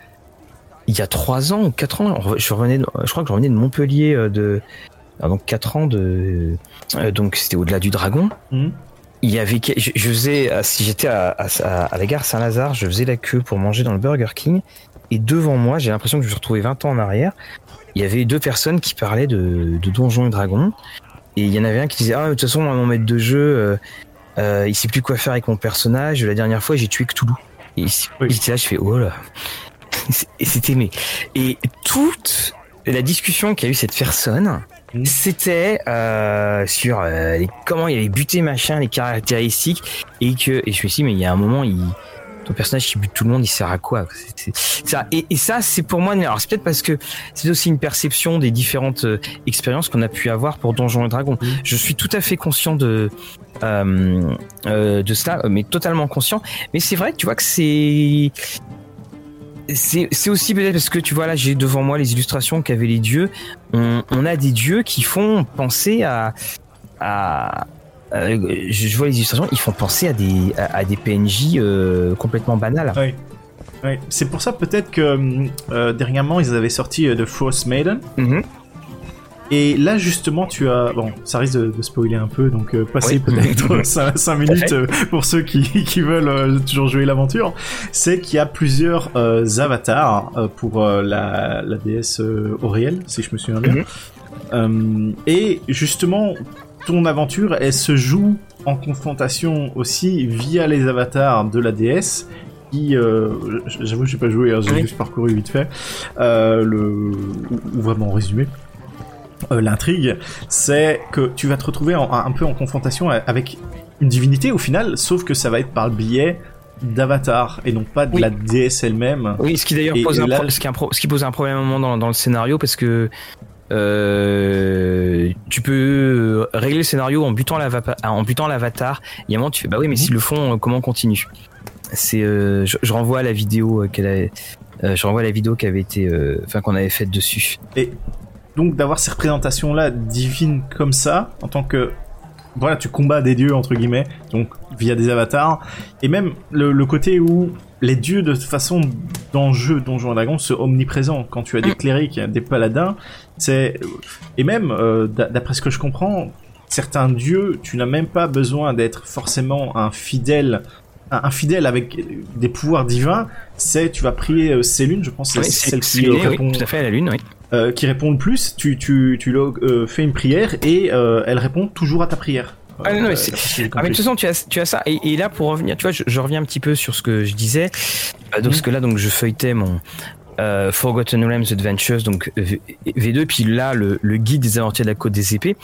il y a trois ans ou quatre ans, je revenais, je crois que je revenais de Montpellier euh, de, ah, donc quatre ans de, euh, donc c'était au-delà du dragon. Mmh. Il y avait, je, je faisais, si j'étais à, à, à, la gare Saint-Lazare, je faisais la queue pour manger dans le Burger King. Et devant moi, j'ai l'impression que je me suis retrouvé 20 ans en arrière. Il y avait deux personnes qui parlaient de, de Donjons et Dragons. Et il y en avait un qui disait, ah, de toute façon, moi, mon maître de jeu, euh, euh, il sait plus quoi faire avec mon personnage. La dernière fois, j'ai tué Cthulhu. Et oui. là, je fais, oh là. <laughs> et c'était mais et toute la discussion qu'a eu cette personne mmh. c'était euh, sur euh, les, comment il avait buté machin les caractéristiques et que et je me suis dit mais il y a un moment il ton personnage qui bute tout le monde il sert à quoi ça. Et, et ça c'est pour moi alors c'est peut-être parce que c'est aussi une perception des différentes euh, expériences qu'on a pu avoir pour Donjons et Dragons. Mmh. je suis tout à fait conscient de euh, euh, de cela mais totalement conscient. Mais c'est vrai que tu vois que c'est c'est aussi peut-être parce que tu vois là j'ai devant moi les illustrations qu'avaient les dieux. On, on, a des dieux qui font penser à, à, à je vois les illustrations ils font penser à des à, à des PNJ euh, complètement banales oui. Oui. c'est pour ça peut-être que euh, dernièrement ils avaient sorti euh, The Force Maiden mm -hmm. Et là, justement, tu as... Bon, ça risque de, de spoiler un peu, donc euh, passez oui. peut-être <laughs> 5, minutes euh, pour ceux qui, qui veulent euh, toujours jouer l'aventure. C'est qu'il y a plusieurs euh, avatars euh, pour la, la déesse Auriel, si je me souviens bien. Mm -hmm. et justement, ton aventure, elle se joue en confrontation aussi via les avatars de la déesse qui, euh, j'avoue, j'ai pas joué, hein, j'ai oui. juste parcouru vite fait, euh, le, ou vraiment résumé euh, l'intrigue, c'est que tu vas te retrouver en, un peu en confrontation avec une divinité au final, sauf que ça va être par le biais d'Avatar et non pas de oui. la déesse elle-même. Oui, ce qui d'ailleurs pose, un là... ce qui, ce qui pose un problème à un moment dans, dans le scénario parce que euh, tu peux régler le scénario en butant butant l'avatar. Il y un moment tu fais bah oui mais s'ils le font comment on continue? C'est euh, je, renvoie à la vidéo qu'elle. Euh, je renvoie la vidéo qui avait été, euh, enfin qu'on avait faite dessus. Et donc d'avoir ces représentations là divines comme ça en tant que voilà tu combats des dieux entre guillemets donc via des avatars et même le côté où les dieux de toute façon dans le jeu Donjons et Dragons sont omniprésents quand tu as des clérics des paladins c'est et même euh, d'après ce que je comprends certains dieux tu n'as même pas besoin d'être forcément un fidèle un fidèle avec des pouvoirs divins, c'est tu vas prier euh, Célune, je pense, c'est oui, celle qui oui, répond. tout à fait à la lune, oui. Euh, qui répond le plus, tu, tu, tu euh, fais une prière et euh, elle répond toujours à ta prière. Ah non, mais, c'est... ah, mais de toute façon, tu as, tu as ça. Et, et, là, pour revenir, tu vois, je, je, reviens un petit peu sur ce que je disais. Euh, donc, mmh. parce que là, donc, je feuilletais mon euh, Forgotten Realms Adventures, donc V2, puis là, le, le, guide des aventuriers de la côte des épées.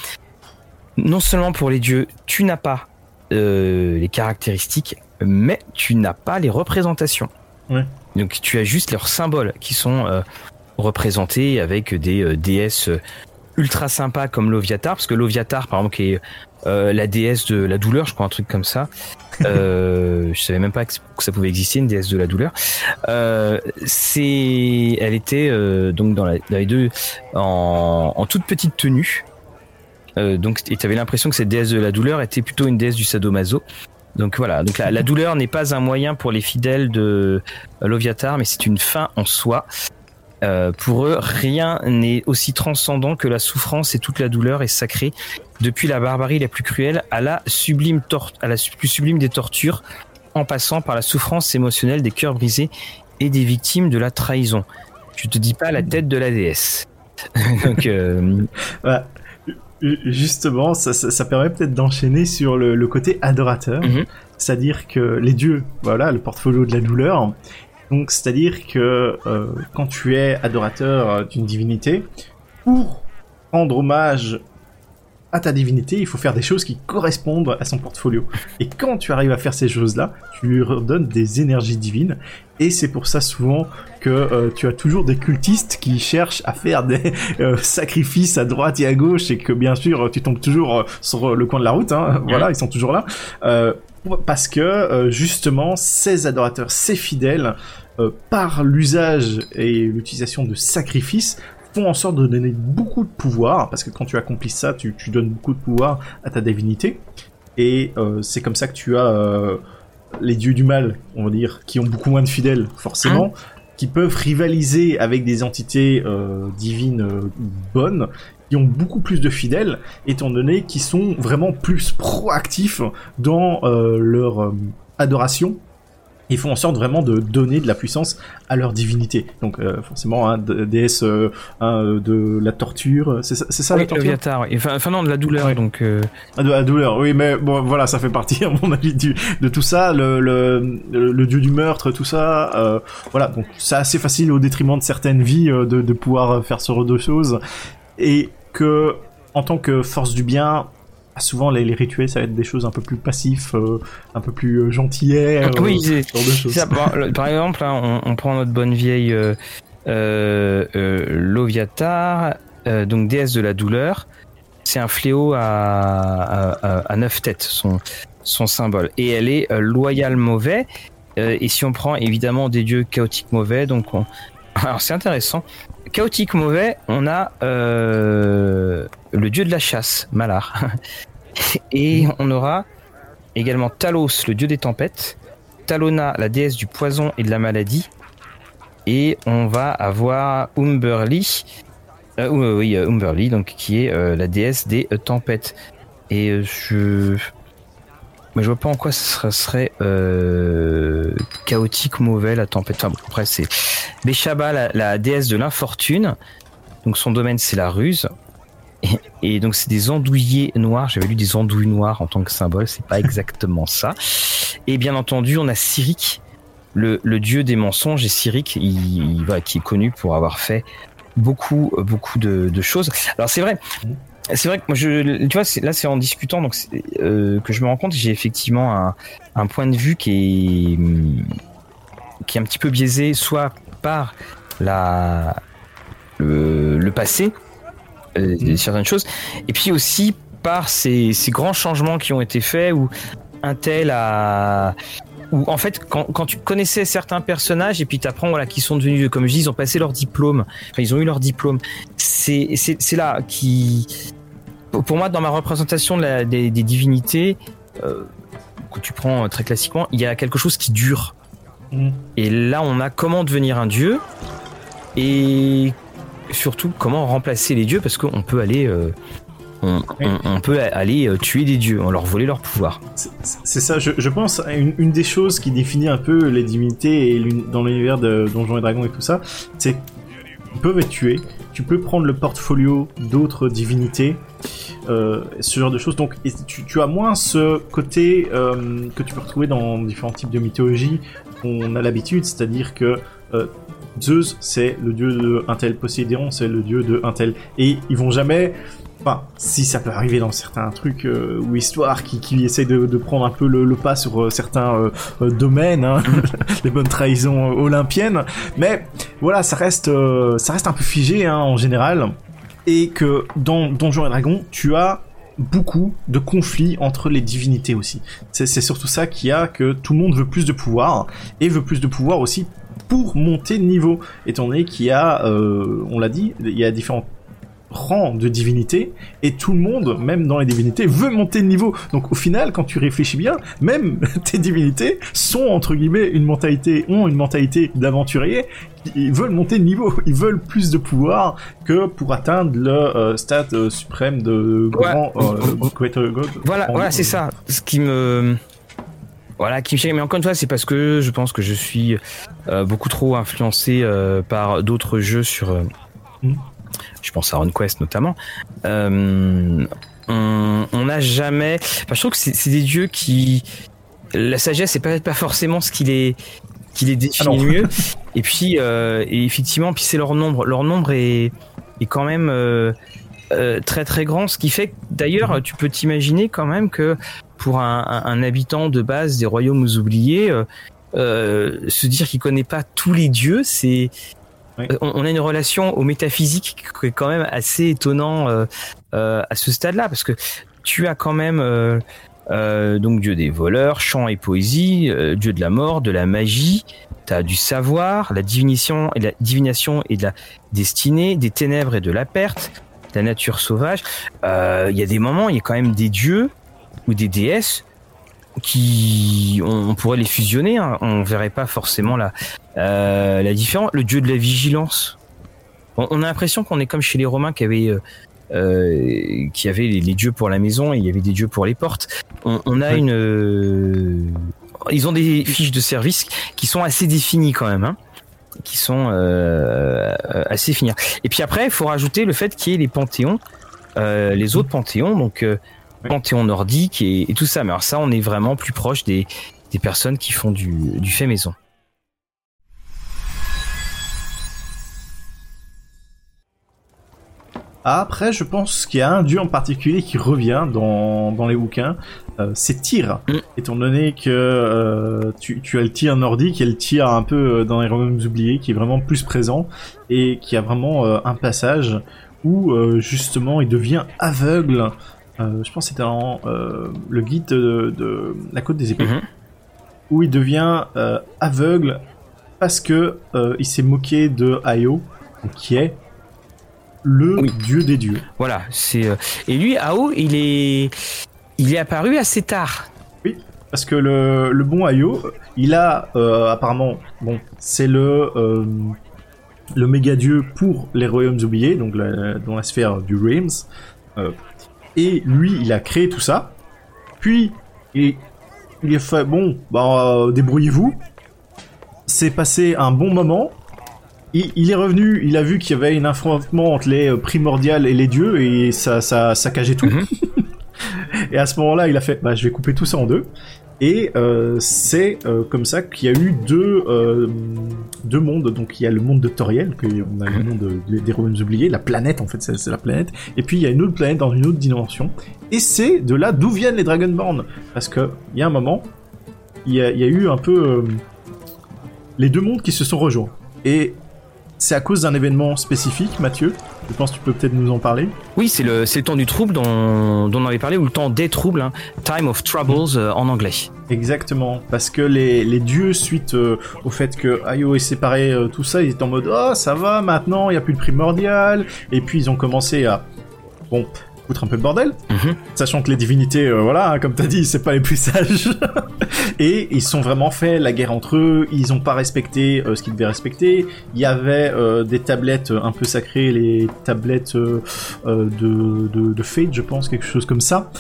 Non seulement pour les dieux, tu n'as pas euh, les caractéristiques, mais tu n'as pas les représentations. Ouais. Donc, tu as juste leurs symboles qui sont représentés avec des euh, déesses ultra sympas comme l'Oviatar, parce que l'Oviatar, par exemple, qui est euh, la déesse de la douleur, je crois, un truc comme ça. <laughs> Euh, je savais même pas que ça pouvait exister une déesse de la douleur. Euh, c'est, elle était euh, donc dans, la, dans, les deux en, en toute petite tenue. Donc, et tu avais l'impression que cette déesse de la douleur était plutôt une déesse du sadomaso. Donc voilà, donc la, la douleur n'est pas un moyen pour les fidèles de l'Oviatar, mais c'est une fin en soi. Euh, pour eux, rien n'est aussi transcendant que la souffrance et toute la douleur est sacrée, depuis la barbarie la plus cruelle à la sublime tor à la plus sublime des tortures, en passant par la souffrance émotionnelle des cœurs brisés et des victimes de la trahison. Je te dis pas la tête de la déesse. <laughs> Donc, euh... ouais. Justement, ça, ça, ça permet peut-être d'enchaîner sur le, le, côté adorateur, mm -hmm. c'est-à-dire que les dieux, voilà, le portfolio de la douleur, donc, c'est-à-dire que euh, quand tu es adorateur d'une divinité, pour rendre hommage à ta divinité, il faut faire des choses qui correspondent à son portfolio. Et quand tu arrives à faire ces choses-là, tu lui redonnes des énergies divines. Et c'est pour ça souvent que euh, tu as toujours des cultistes qui cherchent à faire des euh, sacrifices à droite et à gauche et que bien sûr tu tombes toujours sur le coin de la route. Hein, voilà, ils sont toujours là. Euh, parce que justement ces adorateurs, ces fidèles, par l'usage et l'utilisation de sacrifices, font en sorte de donner beaucoup de pouvoir, parce que quand tu accomplis ça, tu, tu donnes beaucoup de pouvoir à ta divinité, et euh, c'est comme ça que tu as euh, les dieux du mal, on va dire, qui ont beaucoup moins de fidèles, forcément, mmh. qui peuvent rivaliser avec des entités euh, divines bonnes, qui ont beaucoup plus de fidèles, étant donné qu'ils sont vraiment plus proactifs dans leur adoration ils font en sorte vraiment de donner de la puissance à leur divinité. Donc euh, forcément, hein, déesse euh, hein, de la torture, c'est ça, ça oui, la torture Viatar, oui. enfin, enfin non, de la douleur. Ouais. Donc euh... ah, de la douleur, oui, mais bon, voilà, ça fait partie <laughs> à mon avis du, de tout ça, le, le, le, dieu du meurtre, tout ça. Euh, voilà, donc c'est assez facile au détriment de certaines vies de, de pouvoir faire ce genre de choses et que en tant que force du bien, souvent les, les, rituels ça va être des choses un peu plus passifs euh, un peu plus euh, gentillets euh, ça. par, par exemple hein, on, on, prend notre bonne vieille Loviatar donc déesse de la douleur. C'est un fléau à, à, à, neuf têtes son, son symbole. Et elle est loyale mauvais. Et si on prend évidemment des dieux chaotiques mauvais donc on... <laughs> alors c'est intéressant chaotique mauvais, on a euh, le dieu de la chasse, Malar. <laughs> Et on aura également Talos, le dieu des tempêtes, Talona, la déesse du poison et de la maladie. Et on va avoir Umberly, euh, oui, Umberly, donc qui est euh, la déesse des euh, tempêtes. Et je, mais je vois pas en quoi ce serait, euh, chaotique, mauvais la tempête. Enfin, après c'est Beshaba, la, déesse de l'infortune. Donc son domaine c'est la ruse. Et, donc c'est des andouillés noirs. J'avais lu des andouilles noirs en tant que symbole. C'est pas exactement ça. Et bien entendu, on a Cyric, le, dieu des mensonges. Et Cyric, il, va, qui est connu pour avoir fait beaucoup, beaucoup de choses. Alors c'est vrai. C'est vrai que moi, je, tu vois, là, c'est en discutant donc euh, que je me rends compte que j'ai effectivement un, un, point de vue qui est qui est un petit peu biaisé, soit par la le, le passé, euh, mmh. certaines choses, et puis aussi par ces, ces, grands changements qui ont été faits où un tel a où en fait quand, quand tu connaissais certains personnages et puis tu apprends voilà qui sont devenus comme je dis ils ont passé leur diplôme. Enfin, ils ont eu leur diplôme. C'est c'est là qui pour moi dans ma représentation de la, des, des, divinités euh, que tu prends très classiquement il y a quelque chose qui dure. Mmh. et là on a comment devenir un dieu et surtout comment remplacer les dieux parce qu'on peut aller euh, on, on, on, peut aller euh, tuer des dieux, on leur voler leur pouvoir. C'est ça, je, je pense, une, une, des choses qui définit un peu les divinités et dans l'univers de Donjons et Dragons et tout ça, c'est qu'ils peuvent être tués, tu peux prendre le portfolio d'autres divinités, euh, ce genre de choses. Donc tu, tu as moins ce côté euh, que tu peux retrouver dans différents types de mythologie qu'on a l'habitude, c'est-à-dire que euh, Zeus c'est le dieu de un tel, Poséidon c'est le dieu de un tel, et ils vont jamais Enfin, si ça peut arriver dans certains trucs euh, ou histoires qui, qui essaient de, de, prendre un peu le, le pas sur euh, certains euh, domaines, hein, <laughs> les bonnes trahisons olympiennes. Mais voilà, ça reste, ça reste un peu figé hein, en général. et que dans Donjons et Dragons, tu as beaucoup de conflits entre les divinités aussi. C'est surtout ça qui a que tout le monde veut plus de pouvoir et veut plus de pouvoir aussi pour monter de niveau, étant donné qu'il y a, on l'a dit, il y a différents rang de divinité et tout le monde, même dans les divinités, veut monter de niveau. Donc au final, quand tu réfléchis bien, même <laughs> tes divinités sont entre guillemets une mentalité, ont une mentalité d'aventurier. Ils veulent monter de niveau, ils veulent plus de pouvoir que pour atteindre le euh, stade euh, suprême de grand euh, Voilà, voilà, c'est ça. Ce qui me voilà, qui me Mais encore une fois, c'est parce que je pense que je suis beaucoup trop influencé par d'autres jeux sur. Hmm je pense à RunQuest notamment, euh, on n'a jamais. Enfin, je trouve que c'est des dieux qui. La sagesse, c'est pas, pas forcément ce qui les, qui les définit le mieux. Et puis, euh, et effectivement, puis c'est leur nombre. Leur nombre est, est quand même euh, très très grand, ce qui fait que d'ailleurs, tu peux t'imaginer quand même que pour un, un, habitant de base des royaumes oubliés, se dire qu'il connaît pas tous les dieux, c'est euh, on, a une relation au métaphysique qui est quand même assez étonnant euh, euh, à ce stade-là, parce que tu as quand même donc dieu des voleurs, chant et poésie, dieu de la mort, de la magie. Tu as du savoir, la divination et la de la destinée, des ténèbres et de la perte, la nature sauvage. Il y a des moments, il y a quand même des dieux ou des déesses qui on, pourrait les fusionner. Hein. On verrait pas forcément la euh, la différence. Le dieu de la vigilance. On, a l'impression qu'on est comme chez les Romains qui avaient euh, euh, qui avaient les, dieux pour la maison et il y avait des dieux pour les portes. On, a une ils ont des fiches de service qui sont assez définies quand même. Hein qui sont assez finies. Et puis après, il faut rajouter le fait qu'il y ait les panthéons, les autres panthéons, donc panthéon nordique et, tout ça. Mais alors ça, on est vraiment plus proche des, des personnes qui font du, du fait maison. Après, je pense qu'il y a un dieu en particulier qui revient dans, dans les bouquins, euh, c'est Tyr. Mm. Étant donné que euh, tu, tu, as le tir nordique et le tir un peu euh, dans les royaumes oubliés qui est vraiment plus présent et qui a vraiment un passage où justement il devient aveugle euh, je pense que c'était dans euh, le guide de, la côte des épées, mhm. où il devient euh, aveugle parce que il s'est moqué de Ayo, qui est le dieu des dieux. Voilà, c'est et lui Ao, il est il est apparu assez tard. Oui, parce que le, le bon Ayo, il a apparemment bon, c'est le le méga dieu pour les royaumes oubliés, donc dans la sphère du Reims. Et lui, il a créé tout ça. Puis, il, il a fait, bon, bah, débrouillez-vous. C'est passé un bon moment. Il, il, est revenu, il a vu qu'il y avait un affrontement entre les primordiales et les dieux, et ça, ça saccageait tout. Mhm. <laughs> et à ce moment-là, il a fait, bah, je vais couper tout ça en deux. Et euh, c'est euh, comme ça qu'il y a eu deux, euh, deux mondes. Donc il y a le monde de Toriel, que on a le monde des royaumes oubliés, la planète en fait, c'est la planète. Et puis il y a une autre planète dans une autre dimension. Et c'est de là d'où viennent les Dragonborn. Parce que il y a un moment, il y a, il y a eu un peu les deux mondes qui se sont rejoints. Et c'est à cause d'un événement spécifique, Mathieu. Je pense que tu peux peut-être nous en parler. Oui, c'est le, le temps du trouble dont, dont on avait parlé, ou le temps des troubles, hein. Time of Troubles euh, en anglais. Exactement, parce que les, les dieux, suite euh, au fait que Ayo est séparé, euh, tout ça, ils étaient en mode oh ça va maintenant, il n'y a plus de primordial, et puis ils ont commencé à bon un peu le bordel, mhm. sachant que les divinités, euh, voilà, hein, comme t'as dit, c'est pas les plus sages. <laughs> et ils sont vraiment fait la guerre entre eux, ils ont pas respecté euh, ce qu'ils devaient respecter. Il y avait euh, des tablettes un peu sacrées, les tablettes de, de, de, Fate, je pense, quelque chose comme ça,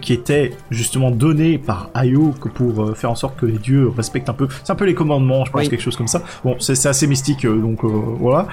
qui étaient justement données par Ayo pour faire en sorte que les dieux respectent un peu. C'est un peu les commandements, je pense, quelque chose comme ça. Bon, c'est assez mystique, donc voilà.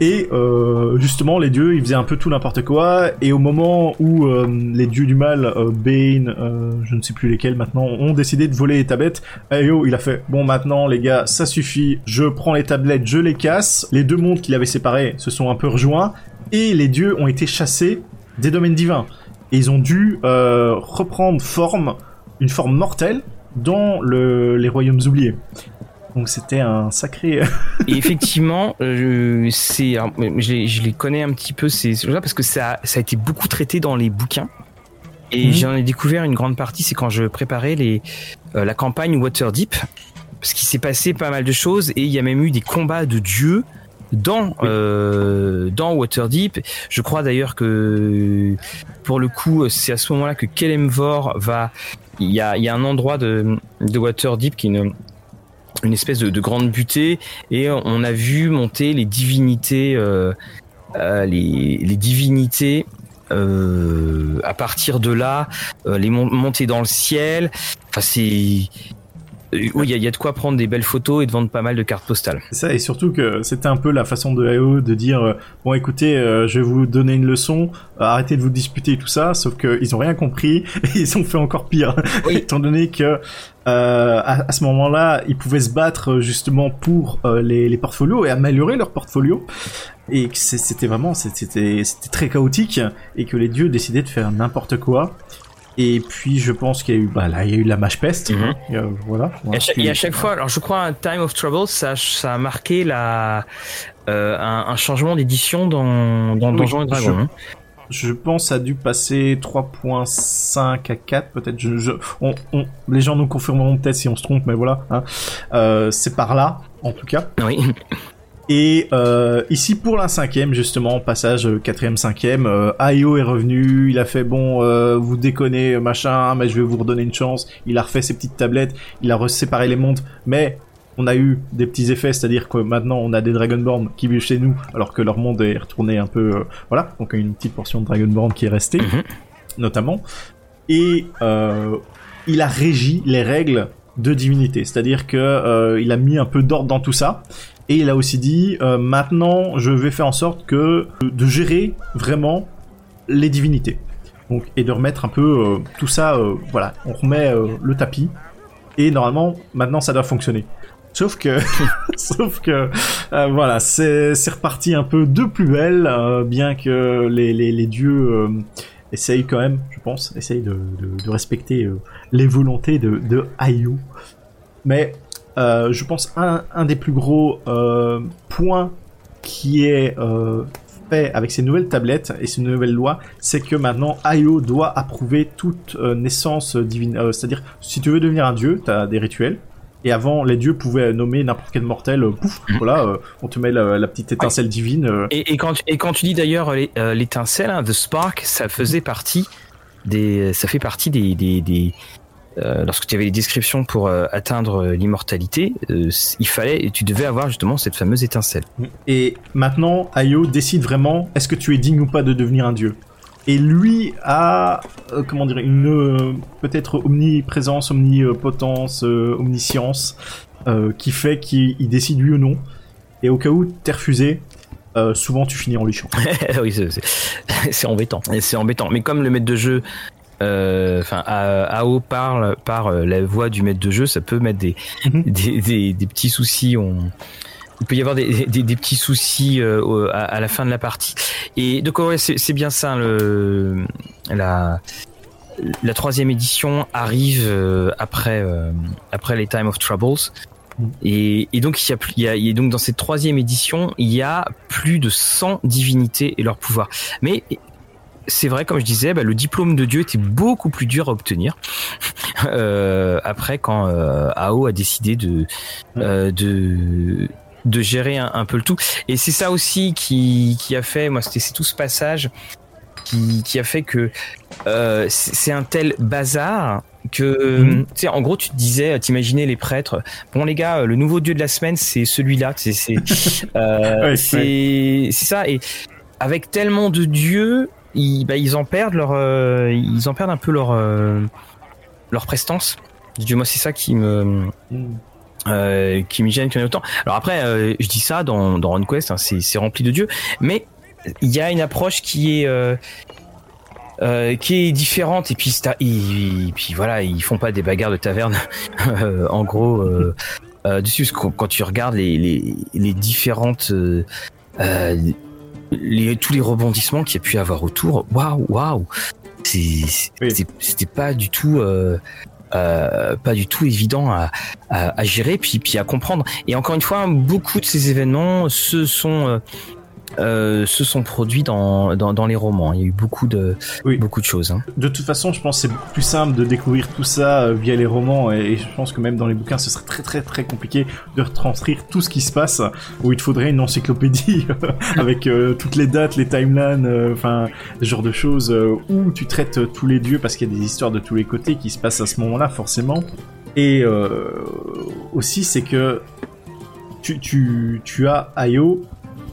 Et euh, justement, les dieux, ils faisaient un peu tout n'importe quoi. Et au moment où euh, les dieux du mal, euh, Bane, euh, je ne sais plus lesquels maintenant, ont décidé de voler les tablettes, Ayo, il a fait bon maintenant les gars, ça suffit. Je prends les tablettes, je les casse. Les deux mondes qu'il avait séparés se sont un peu rejoints et les dieux ont été chassés des domaines divins. Et ils ont dû reprendre forme, une forme mortelle dans le, les royaumes oubliés. Donc c'était un sacré. et <laughs> effectivement, euh, c'est, je, les, je les connais un petit peu ces choses-là parce que ça, ça a été beaucoup traité dans les bouquins. Et Mhm. j'en ai découvert une grande partie, c'est quand je préparais les, euh, la campagne Waterdeep, parce qu'il s'est passé pas mal de choses et il y a même eu des combats de dieux dans Oui. euh, dans Waterdeep. Je crois d'ailleurs que pour le coup, c'est à ce moment-là que Kelemvor va. Il y a, il y a un endroit de, de Waterdeep qui est une, une espèce de, de grande butée et on a vu monter les divinités, euh, euh, les, divinités. euh, à partir de là, les mon- monter dans le ciel. Enfin, c'est oui, il y, a- il y a de quoi prendre des belles photos et de vendre pas mal de cartes postales. Ça, et surtout que c'était un peu la façon de AO de dire euh, bon écoutez, euh, je vais vous donner une leçon, euh, arrêtez de vous disputer et tout ça, sauf que ils ont rien compris <laughs> et ils ont fait encore pire, Oui. <laughs> étant donné que euh, à, à ce moment-là, ils pouvaient se battre euh, justement pour euh, les, les portfolios et améliorer leur portfolio. Et que c'était vraiment, c'était c'était très chaotique et que les dieux décidaient de faire n'importe quoi. Et puis je pense qu'il y a eu, bah là, il y a eu la mâche peste. Mhm. Et, euh, voilà. Et à, chaque, et à chaque fois, alors je crois un Time of Trouble, ça, ça a marqué la, euh, un, un changement d'édition dans, dans Oui, Donjons et Dragons. je- hein. Je pense que ça a dû passer 3.5 à 4 peut-être. Je, je- on, on- les gens nous confirmeront peut-être si on se trompe, mais voilà. hein. Euh, c'est par là, en tout cas. Oui. Et euh, ici pour la cinquième justement, passage euh, quatrième, cinquième, euh, Ayo est revenu, il a fait bon, euh, vous déconnez machin, mais je vais vous redonner une chance. Il a refait ses petites tablettes, il a séparé les mondes, mais on a eu des petits effets, c'est-à-dire que maintenant on a des Dragonborn qui vivent chez nous, alors que leur monde est retourné un peu, euh, voilà, donc une petite portion de Dragonborn qui est restée, Mhm. notamment. Et euh, il a régi les règles de divinité, c'est-à-dire que euh, il a mis un peu d'ordre dans tout ça. Et il a aussi dit euh, maintenant je vais faire en sorte que de gérer vraiment les divinités. Donc et de remettre un peu euh, tout ça euh, voilà, on remet euh, le tapis et normalement maintenant ça doit fonctionner. Sauf que <laughs> sauf que euh, voilà, c'est reparti un peu de plus belle euh, bien que les les, dieux euh, essayent quand même, je pense, essayent de, respecter euh, les volontés de, de Ayu. Mais euh, je pense un, un des plus gros euh, points qui est euh, fait avec ces nouvelles tablettes et ces nouvelles lois, c'est que maintenant Ayo doit approuver toute euh, naissance divine. Euh, C'est-à-dire, si tu veux devenir un dieu, t'as des rituels. Et avant, les dieux pouvaient nommer n'importe quel mortel. euh, pouf, voilà, euh, on te met la, la petite étincelle divine. euh, Et, et quand, tu- et quand tu dis d'ailleurs euh, l'étincelle, hein, The Spark, ça faisait partie des, ça fait partie des, des, des euh, lorsque tu avais les descriptions pour euh, atteindre euh, l'immortalité, euh, il fallait, et tu devais avoir justement cette fameuse étincelle. Et maintenant, Ayo décide vraiment est-ce que tu es digne ou pas de devenir un dieu? Et lui a, comment dire, une peut-être omniprésence, omnipotence, omniscience, qui fait qu'il il décide oui ou non. Et au cas où t'es refusé, souvent tu finis en lichant. <laughs> oui, c'est- <laughs> embêtant. C'est embêtant. Mais comme le maître de jeu, enfin, A- AO parle par euh, la voix du maître de jeu, ça peut mettre des, Mhm. <laughs> des, des, des petits soucis. On... Il peut y avoir des, des, petits soucis euh, à, à la fin de la partie. Et donc, ouais, c'est bien ça. Le, la, la troisième édition arrive euh, après, euh, après les Time of Troubles. Mhm. Et, et donc, il y, a, plus- il y a, a donc dans cette troisième édition, il y a plus de 100 divinités et leurs pouvoirs. Mais c'est vrai, comme je disais, bah, le diplôme de Dieu était beaucoup plus dur à obtenir. <laughs> Euh, après, quand euh, AO a décidé de, euh, de, de gérer un, un peu le tout. Et c'est ça aussi qui, qui a fait, moi, c'est tout ce passage qui, qui a fait que euh, c'est un tel bazar que, Mhm. tu sais, en gros, tu te disais, t'imaginais les prêtres. Bon, les gars, le nouveau dieu de la semaine, c'est celui-là. C'est <laughs> c'est Ouais, c'est c'est ça. Et avec tellement de dieux, ils, bah, ils en perdent leur, euh, ils en perdent un peu leur, euh, leur prestance. Moi, c'est ça qui me, euh, qui me gêne qu'il y en ait autant. Alors après, je dis ça dans, dans RunQuest, hein, c'est c'est rempli de dieux, mais il y a une approche qui est euh, qui est différente et puis puis voilà, ils font pas des bagarres de taverne <laughs> en gros euh, euh, dessus parce que quand, tu regardes les les, les différentes euh, les, tous les rebondissements qu'il y a pu avoir autour, waouh waouh, Oui. c'était pas du tout euh, euh, pas du tout évident à, à, gérer puis puis à comprendre. Et encore une fois, beaucoup de ces événements se sont euh, se sont produits dans, dans, les romans. Il y a eu beaucoup de, beaucoup de choses. Hein. De toute façon, je pense que c'est beaucoup plus simple de découvrir tout ça euh, via les romans et, je pense que même dans les bouquins, ce serait très très très compliqué de retranscrire tout ce qui se passe où il te faudrait une encyclopédie <laughs> avec euh, toutes les dates, les timelines, enfin, ce genre de choses où tu traites tous les dieux parce qu'il y a des histoires de tous les côtés qui se passent à ce moment-là, forcément. Et aussi, c'est que tu, tu, tu as Ayo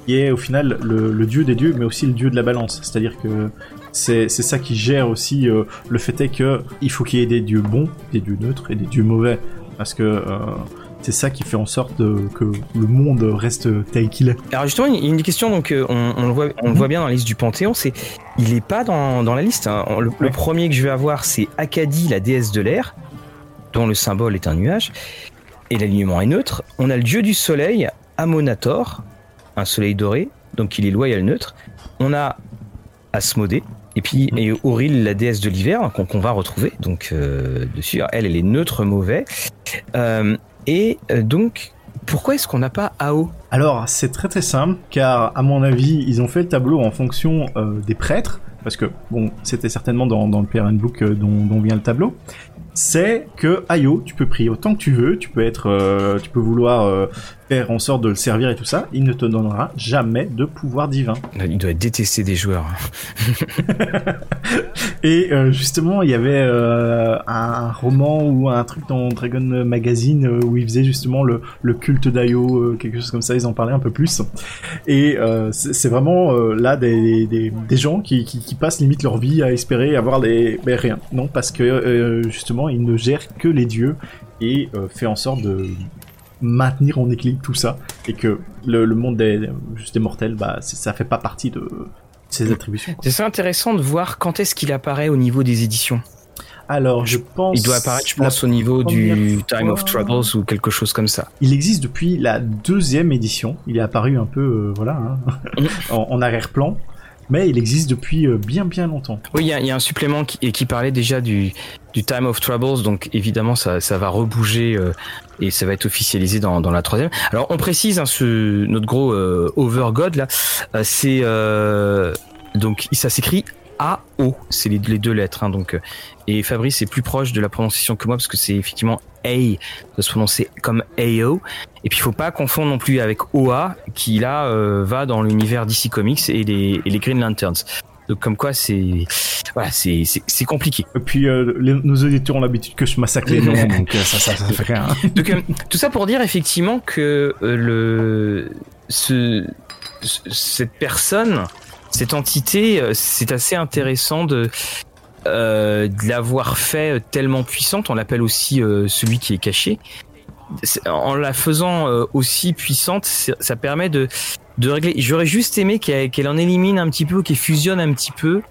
qui est au final le, dieu des dieux, mais aussi le dieu de la balance. C'est-à-dire que c'est ça qui gère aussi euh, le fait est que il faut qu'il y ait des dieux bons, des dieux neutres et des dieux mauvais, parce que euh, c'est ça qui fait en sorte que le monde reste tel qu'il est. Alors justement, il y a une question donc euh, on, le voit, on le voit bien dans la liste du Panthéon, c'est il n'est pas dans, dans, la liste. Hein. Le, premier que je vais avoir, c'est Akadi, la déesse de l'air, dont le symbole est un nuage, et l'alignement est neutre. On a le dieu du soleil, Amonator, un soleil doré, donc il est loyal neutre. On a Asmodée, et puis et Auril, la déesse de l'hiver, qu'on va retrouver. Donc euh, dessus, elle, elle est neutre mauvais. Euh, et euh, donc, pourquoi est-ce qu'on n'a pas AO Alors, c'est très très simple, car à mon avis, ils ont fait le tableau en fonction des prêtres, parce que bon, c'était certainement dans, dans le PRN Book dont, dont, vient le tableau c'est que Ayo, tu peux prier autant que tu veux, tu peux être, euh, tu peux vouloir euh, faire en sorte de le servir et tout ça, il ne te donnera jamais de pouvoir divin. Il doit détester des joueurs. <laughs> et euh, justement, il y avait un roman ou un truc dans Dragon Magazine où ils faisaient justement le, le culte d'Ayo, quelque chose comme ça, ils en parlaient un peu plus. Et c'est vraiment là des, des, des, gens qui, qui, qui, passent limite leur vie à espérer avoir des, ben, rien. Non, parce que justement il ne gère que les dieux et euh, fait en sorte de maintenir en équilibre tout ça et que le, monde des, juste des mortels, bah, ça fait pas partie de ses attributions. C'est intéressant de voir quand est-ce qu'il apparaît au niveau des éditions. Alors, je pense. Il doit apparaître, je pense, au niveau du Time of Troubles ou quelque chose comme ça. Il existe depuis la deuxième édition. Il est apparu un peu, euh, voilà, hein, mm. <laughs> en arrière-plan mais il existe depuis euh, bien bien longtemps. Oui, il y, a un supplément qui, qui parlait déjà du, du Time of Troubles, donc évidemment ça, ça va rebouger euh, et ça va être officialisé dans, dans la troisième. Alors on précise hein, ce, notre gros euh, Overgod là, c'est donc ça s'écrit A-O, c'est les, les, deux lettres. Hein, donc, et Fabrice est plus proche de la prononciation que moi parce que c'est effectivement A, de se prononcer comme AO. Et puis il faut pas confondre non plus avec OA qui là euh, va dans l'univers DC Comics et les, et les Green Lanterns. Donc comme quoi c'est voilà c'est c'est compliqué. Et puis euh, nos auditeurs ont l'habitude que je massacre les noms <laughs> donc euh, ça, ça ça fait rien. donc tout ça pour dire effectivement que le ce cette personne cette entité c'est assez intéressant de euh, de l'avoir fait tellement puissante, on l'appelle aussi celui qui est caché, en la faisant euh, aussi puissante, ça permet de, de régler. J'aurais juste aimé qu'elle en élimine un petit peu, qu'elle fusionne un petit peu.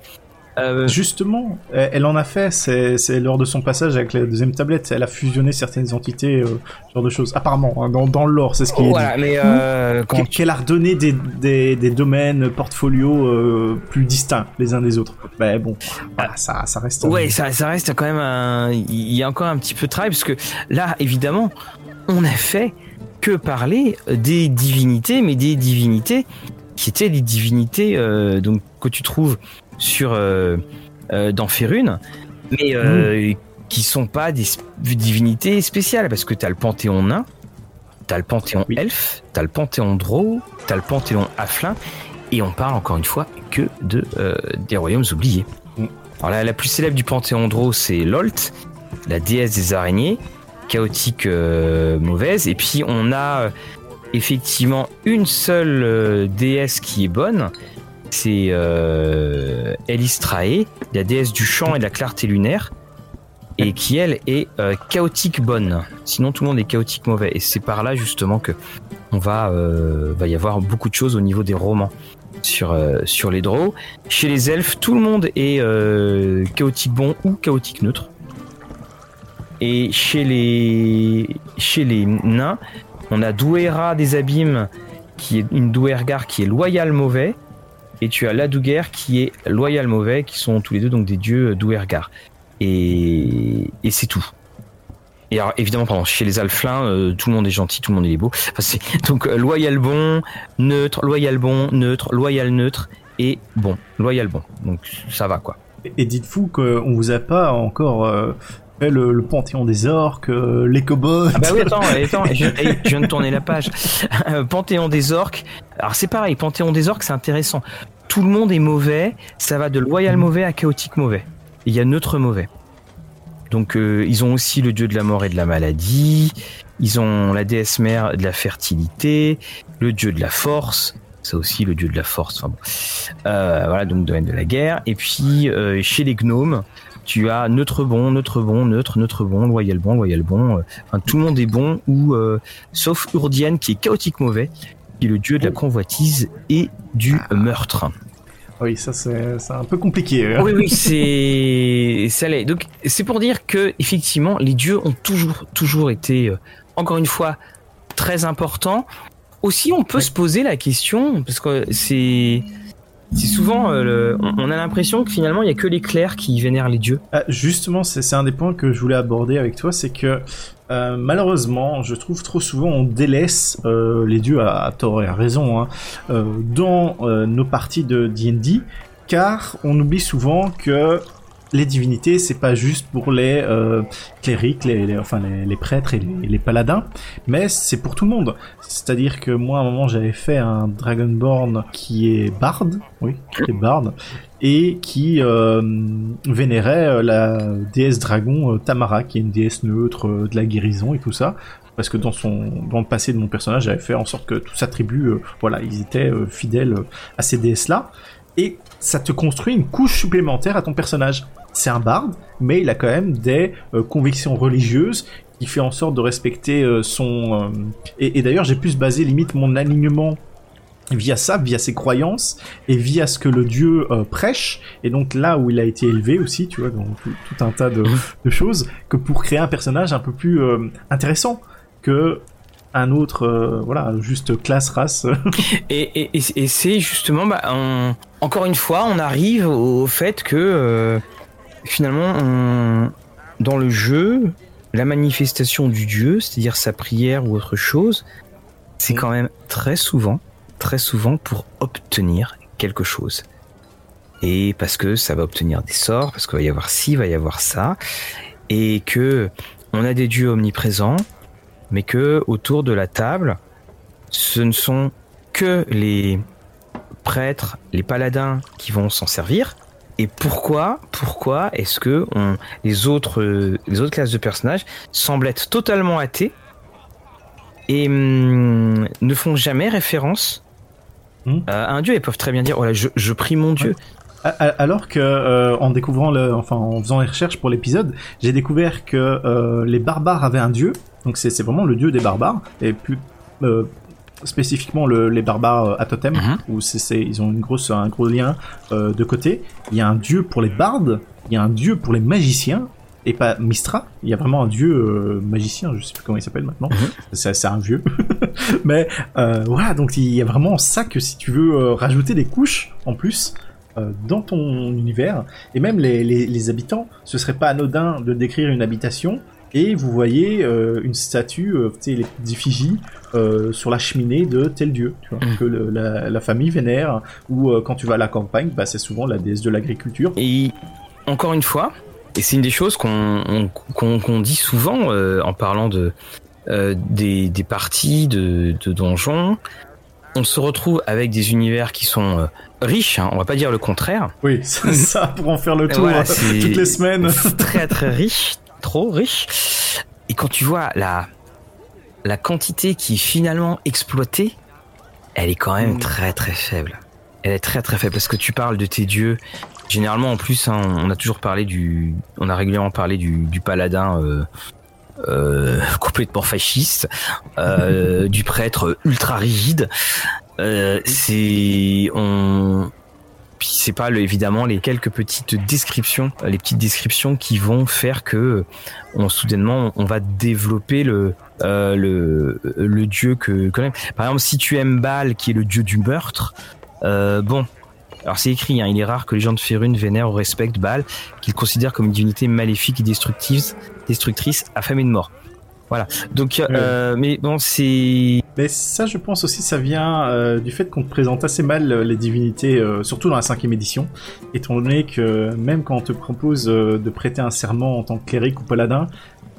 Euh, Justement, elle en a fait, c'est lors de son passage avec la deuxième tablette, elle a fusionné certaines entités, euh, ce genre de choses. Apparemment, hein, dans, dans le lore, c'est ce qui voilà, mais euh, qu'elle a redonné des, des, des domaines, portfolios plus distincts les uns des autres. Mais bon, voilà, ça, ça reste. Ouais, ça, ça reste quand même un. Il y a encore un petit peu de travail parce que là, évidemment, on a fait que parler des divinités, mais des divinités qui étaient des divinités euh, donc que tu trouves sur euh, euh, dans Férune, mais mmh. qui sont pas des divinités spéciales parce que tu as le panthéon nain, tu as le panthéon elfe, tu as le panthéon drow, tu as le panthéon afflin et on parle encore une fois que de des royaumes oubliés. Mmh. Alors la, la, plus célèbre du panthéon drow c'est Lolt, la déesse des araignées chaotique euh, mauvaise. Et puis on a euh, effectivement une seule euh, déesse qui est bonne. C'est euh, Elistrae, la déesse du champ et de la clarté lunaire. Et qui elle est chaotique bonne. Sinon tout le monde est chaotique mauvais. Et c'est par là justement que on va y avoir beaucoup de choses au niveau des romans sur, sur les draws. Chez les elfes, tout le monde est chaotique bon ou chaotique neutre. Et chez les, chez les nains, on a Douera des abîmes, qui est une Douergar qui est loyal mauvais. Et tu as Ladouguer qui est loyal mauvais, qui sont tous les deux donc des dieux Douergar. Et, et c'est tout. et alors évidemment, chez les alflins, euh, tout le monde est gentil, tout le monde est beau. Donc euh, loyal bon, neutre, loyal bon, neutre, loyal neutre et bon, loyal bon. Donc ça va quoi. Et- dites-vous qu'on vous a pas encore euh, le, le panthéon des orques, euh, les cobots. Ah bah oui, attends, <laughs> attends, je, je viens de tourner la page. Euh, Panthéon des orques. Alors c'est pareil, Panthéon des orques, c'est intéressant. Tout le monde est mauvais, ça va de loyal mauvais à chaotique mauvais. Il y a neutre mauvais. Donc euh, ils ont aussi le dieu de la mort et de la maladie, ils ont la déesse mère de la fertilité, le dieu de la force, ça aussi le dieu de la force. Enfin bon. Euh, voilà donc domaine de la guerre. Et puis euh, chez les gnomes, tu as neutre bon, neutre bon, neutre, neutre bon, loyal bon, loyal bon. euh, Enfin, tout le monde est bon, ou euh, sauf Urdian qui est chaotique mauvais, qui est le dieu de la convoitise et du meurtre. Oui, ça c'est un peu compliqué. hein. Oui, oui, c'est ça l'est. Donc c'est pour dire que effectivement, les dieux ont toujours, toujours été, euh, encore une fois, très importants. Aussi, on peut se poser la question parce que c'est c'est souvent, euh, on a l'impression que finalement, il y a que les clercs qui vénèrent les dieux. Ah, justement, c'est un des points que je voulais aborder avec toi, c'est que euh, malheureusement, je trouve trop souvent on délaisse euh, les dieux à, tort et à raison hein, dans nos parties de D&D, car on oublie souvent que les divinités, c'est pas juste pour les euh, clérics, les, enfin les, prêtres et les, paladins, mais c'est pour tout le monde. C'est-à-dire que moi, à un moment, j'avais fait un Dragonborn qui est barde, oui, qui est barde, et qui euh, vénérait euh, la déesse dragon euh, Tamara, qui est une déesse neutre de la guérison et tout ça. Parce que dans son dans le passé de mon personnage, j'avais fait en sorte que tous sa tribu, voilà, ils étaient fidèles à ces déesses-là. Et ça te construit une couche supplémentaire à ton personnage. C'est un barde, mais il a quand même des euh, convictions religieuses qui fait en sorte de respecter euh, son... euh, Et, d'ailleurs, j'ai pu se baser limite mon alignement via ça, via ses croyances et via ce que le dieu prêche. Et donc là où il a été élevé aussi, tu vois, dans tout, un tas de, choses, que pour créer un personnage un peu plus intéressant que un autre, voilà, juste classe, race. <laughs> Et, c'est justement, bah, encore une fois, on arrive au fait que finalement, on- dans le jeu, la manifestation du dieu, c'est-à-dire sa prière ou autre chose, c'est quand même très souvent, très souvent pour obtenir quelque chose. Et parce que ça va obtenir des sorts, parce qu'il va y avoir ci, il va y avoir ça, et que on a des dieux omniprésents, mais que autour de la table, ce ne sont que les prêtres, les paladins qui vont s'en servir. Et pourquoi, pourquoi est-ce que on, les autres, euh, les autres classes de personnages semblent être totalement athées et hum, ne font jamais référence Hmm. à un dieu Ils peuvent très bien dire, voilà, je, je prie mon dieu. Alors que euh, en découvrant le, enfin en faisant les recherches pour l'épisode, j'ai découvert que euh, les barbares avaient un dieu. Donc c'est c'est vraiment le dieu des barbares et plus euh, spécifiquement le, les barbares euh, à totem Mhm. où c'est ils ont une grosse un gros lien euh, de côté. Il y a un dieu pour les bardes, il y a un dieu pour les magiciens et pas Mistra. Il y a vraiment un dieu euh, magicien, je sais plus comment il s'appelle maintenant. Mhm. C'est un vieux. <laughs> Mais euh, voilà, donc il y a vraiment ça que si tu veux euh, rajouter des couches en plus dans ton univers, et même les, les, les habitants, ce serait pas anodin de décrire une habitation et vous voyez euh, une statue, euh, tu sais, les effigies euh, sur la cheminée de tel dieu, tu vois, Mhm. que le- la, la famille vénère, ou euh, quand tu vas à la campagne, bah, c'est souvent la déesse de l'agriculture. Et encore une fois, et c'est une des choses qu'on on- qu'on qu'on dit souvent en parlant de des, des parties de, de donjons, on se retrouve avec des univers qui sont riches, hein, on va pas dire le contraire. Oui, <laughs> c'est ça pour en faire le tour Voilà, toutes les semaines. très très riche, trop riche. Et quand tu vois la la quantité qui est finalement exploitée, elle est quand même Mm. très très faible. Elle est très très faible parce que tu parles de tes dieux. Généralement, en plus, hein, on a toujours parlé du, on a régulièrement parlé du, du paladin euh, euh, <laughs> complètement fasciste, euh, <laughs> du prêtre ultra rigide. C'est on puis c'est pas évidemment les quelques petites descriptions, les petites descriptions qui vont faire que on soudainement on va développer le euh, dieu que quand même. Par exemple, si tu aimes Baal, qui est le dieu du meurtre, euh, bon. Alors c'est écrit, hein, il est rare que les gens de Férune vénèrent ou respectent Baal, qu'ils considèrent comme une divinité maléfique et destructive, destructrice, affamée de mort. Voilà. Donc, euh, mais bon, c'est. Mais ça, je pense aussi, ça vient euh, du fait qu'on te présente assez mal euh, les divinités, euh, surtout dans la cinquième édition, étant donné que même quand on te propose euh, de prêter un serment en tant que cléric ou paladin,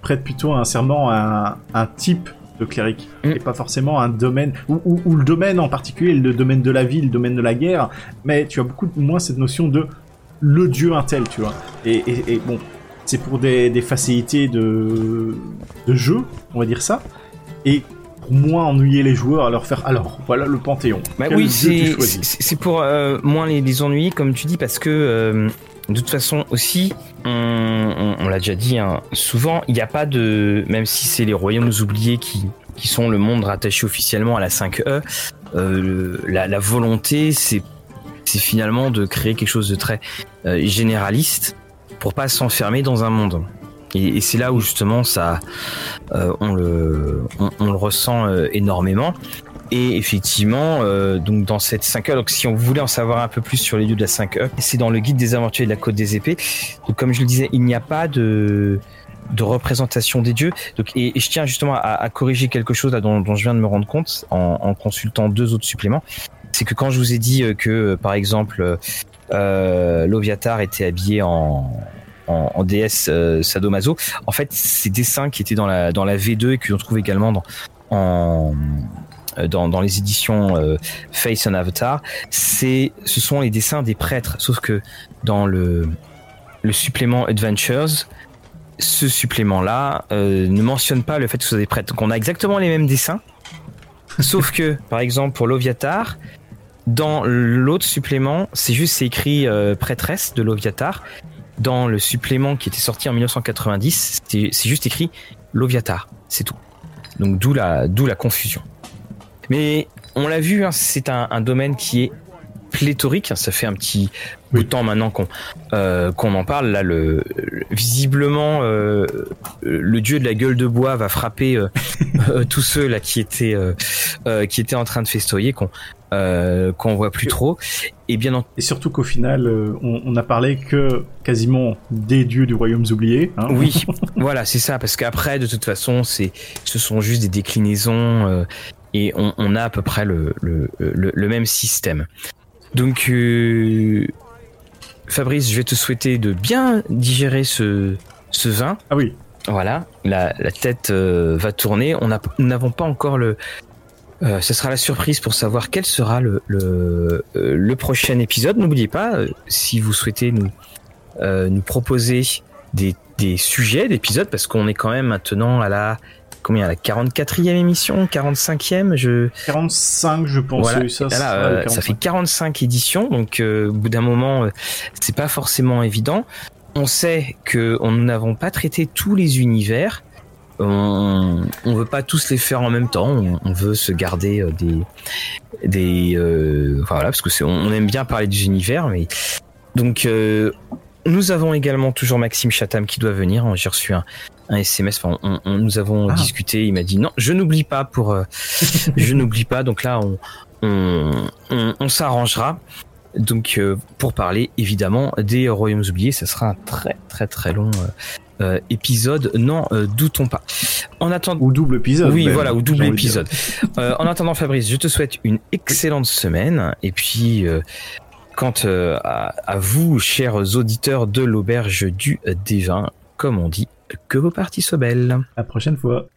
prête plutôt un serment à un, un type de cléric Mm. et pas forcément un domaine ou, ou- ou le domaine en particulier, le domaine de la vie, le domaine de la guerre. Mais tu as beaucoup moins cette notion de le dieu intel, tu vois. Et, et- et bon, c'est pour des, des facilités de, de jeu, on va dire ça. Et pour moins ennuyer les joueurs à leur faire alors voilà le panthéon. Bah Quel oui, c'est pour euh, moins les, les ennuyer, comme tu dis, parce que euh, de toute façon aussi, on, on- on l'a déjà dit, hein, souvent il n'y a pas de, même si c'est les royaumes oubliés qui qui sont le monde rattaché officiellement à la 5E, euh, la, la volonté c'est c'est finalement de créer quelque chose de très euh, généraliste pour pas s'enfermer dans un monde. Et, c'est là où justement ça, euh, on le, on, le ressent euh, énormément. Et effectivement, euh, donc dans cette 5E, donc si on voulait en savoir un peu plus sur les dieux de la 5E, c'est dans le guide des aventuriers de la Côte des Épées. Donc comme je le disais, il n'y a pas de de représentation des dieux. Donc, et, je tiens justement à, corriger quelque chose là dont, je viens de me rendre compte en, consultant deux autres suppléments. C'est que quand je vous ai dit que, par exemple, euh, Loviatar était habillé en, en, en déesse euh, sadomaso, en fait, ces dessins qui étaient dans la, dans la V2 et que l'on trouve également dans, euh, dans, dans les éditions Face and Avatar, ce sont les dessins des prêtres. Sauf que dans le, le supplément Adventures, ce supplément-là ne mentionne pas le fait que ce soit des prêtres. Donc on a exactement les mêmes dessins, sauf que, par exemple, pour Loviatar, dans l'autre supplément, c'est juste c'est écrit euh, prêtresse de Loviatar. Dans le supplément qui était sorti en 1990, c'est juste écrit Loviatar, c'est tout. Donc d'où la, d'où la confusion. Mais on l'a vu, hein, c'est un, un domaine qui est pléthorique. hein, Ça fait un petit bout de temps maintenant qu'on euh, qu'on en parle. Là, le, le- visiblement, euh, le dieu de la gueule de bois va frapper euh, <laughs> tous ceux là qui étaient qui étaient en train de festoyer, qu'on euh, qu'on voit plus trop. Et bien entendu, Et surtout qu'au final, euh, on, on a parlé que quasiment des dieux du royaume oublié. Hein. Oui, <laughs> voilà, c'est ça, parce qu'après, de toute façon, c'est, ce sont juste des déclinaisons euh, et on, on a à peu près le, le, le, le même système. Donc, euh, Fabrice, je vais te souhaiter de bien digérer ce, ce vin. Ah oui. Voilà, la, la tête va tourner. On n'avons pas encore le. Euh, ce sera la surprise pour savoir quel sera le, le, euh, le prochain épisode. N'oubliez pas, euh, si vous souhaitez nous, euh, nous proposer des, des sujets d'épisodes, parce qu'on est quand même maintenant à la combien la 44e émission, 45e, je 45, je pense. voilà. ça, Là, ça, euh, ouais, ça 45. fait 45 éditions, donc euh, au bout d'un moment, euh, c'est pas forcément évident. On sait que on- nous n'avons pas traité tous les univers. On, on veut pas tous les faire en même temps. On, on veut se garder euh, des des euh, voilà parce que c'est on, aime bien parler des univers, mais donc euh, nous avons également toujours Maxime Chatham qui doit venir. J'ai reçu un, un SMS. Enfin, on, on- nous avons Ah. discuté. Il m'a dit non, je n'oublie pas pour euh, je <laughs> n'oublie pas. Donc là, on, on, s'arrangera. Donc pour parler évidemment des royaumes oubliés, ça sera un très très très long euh, euh, épisode. N'en euh, doutons pas. En attendant, Ou double épisode. oui, même, voilà, ou double épisode. Euh, en attendant, Fabrice, je te souhaite une excellente semaine. Et puis, euh, quant euh, à, à vous, chers auditeurs de l'auberge du Dévin, comme on dit, que vos parties soient belles. À la prochaine fois.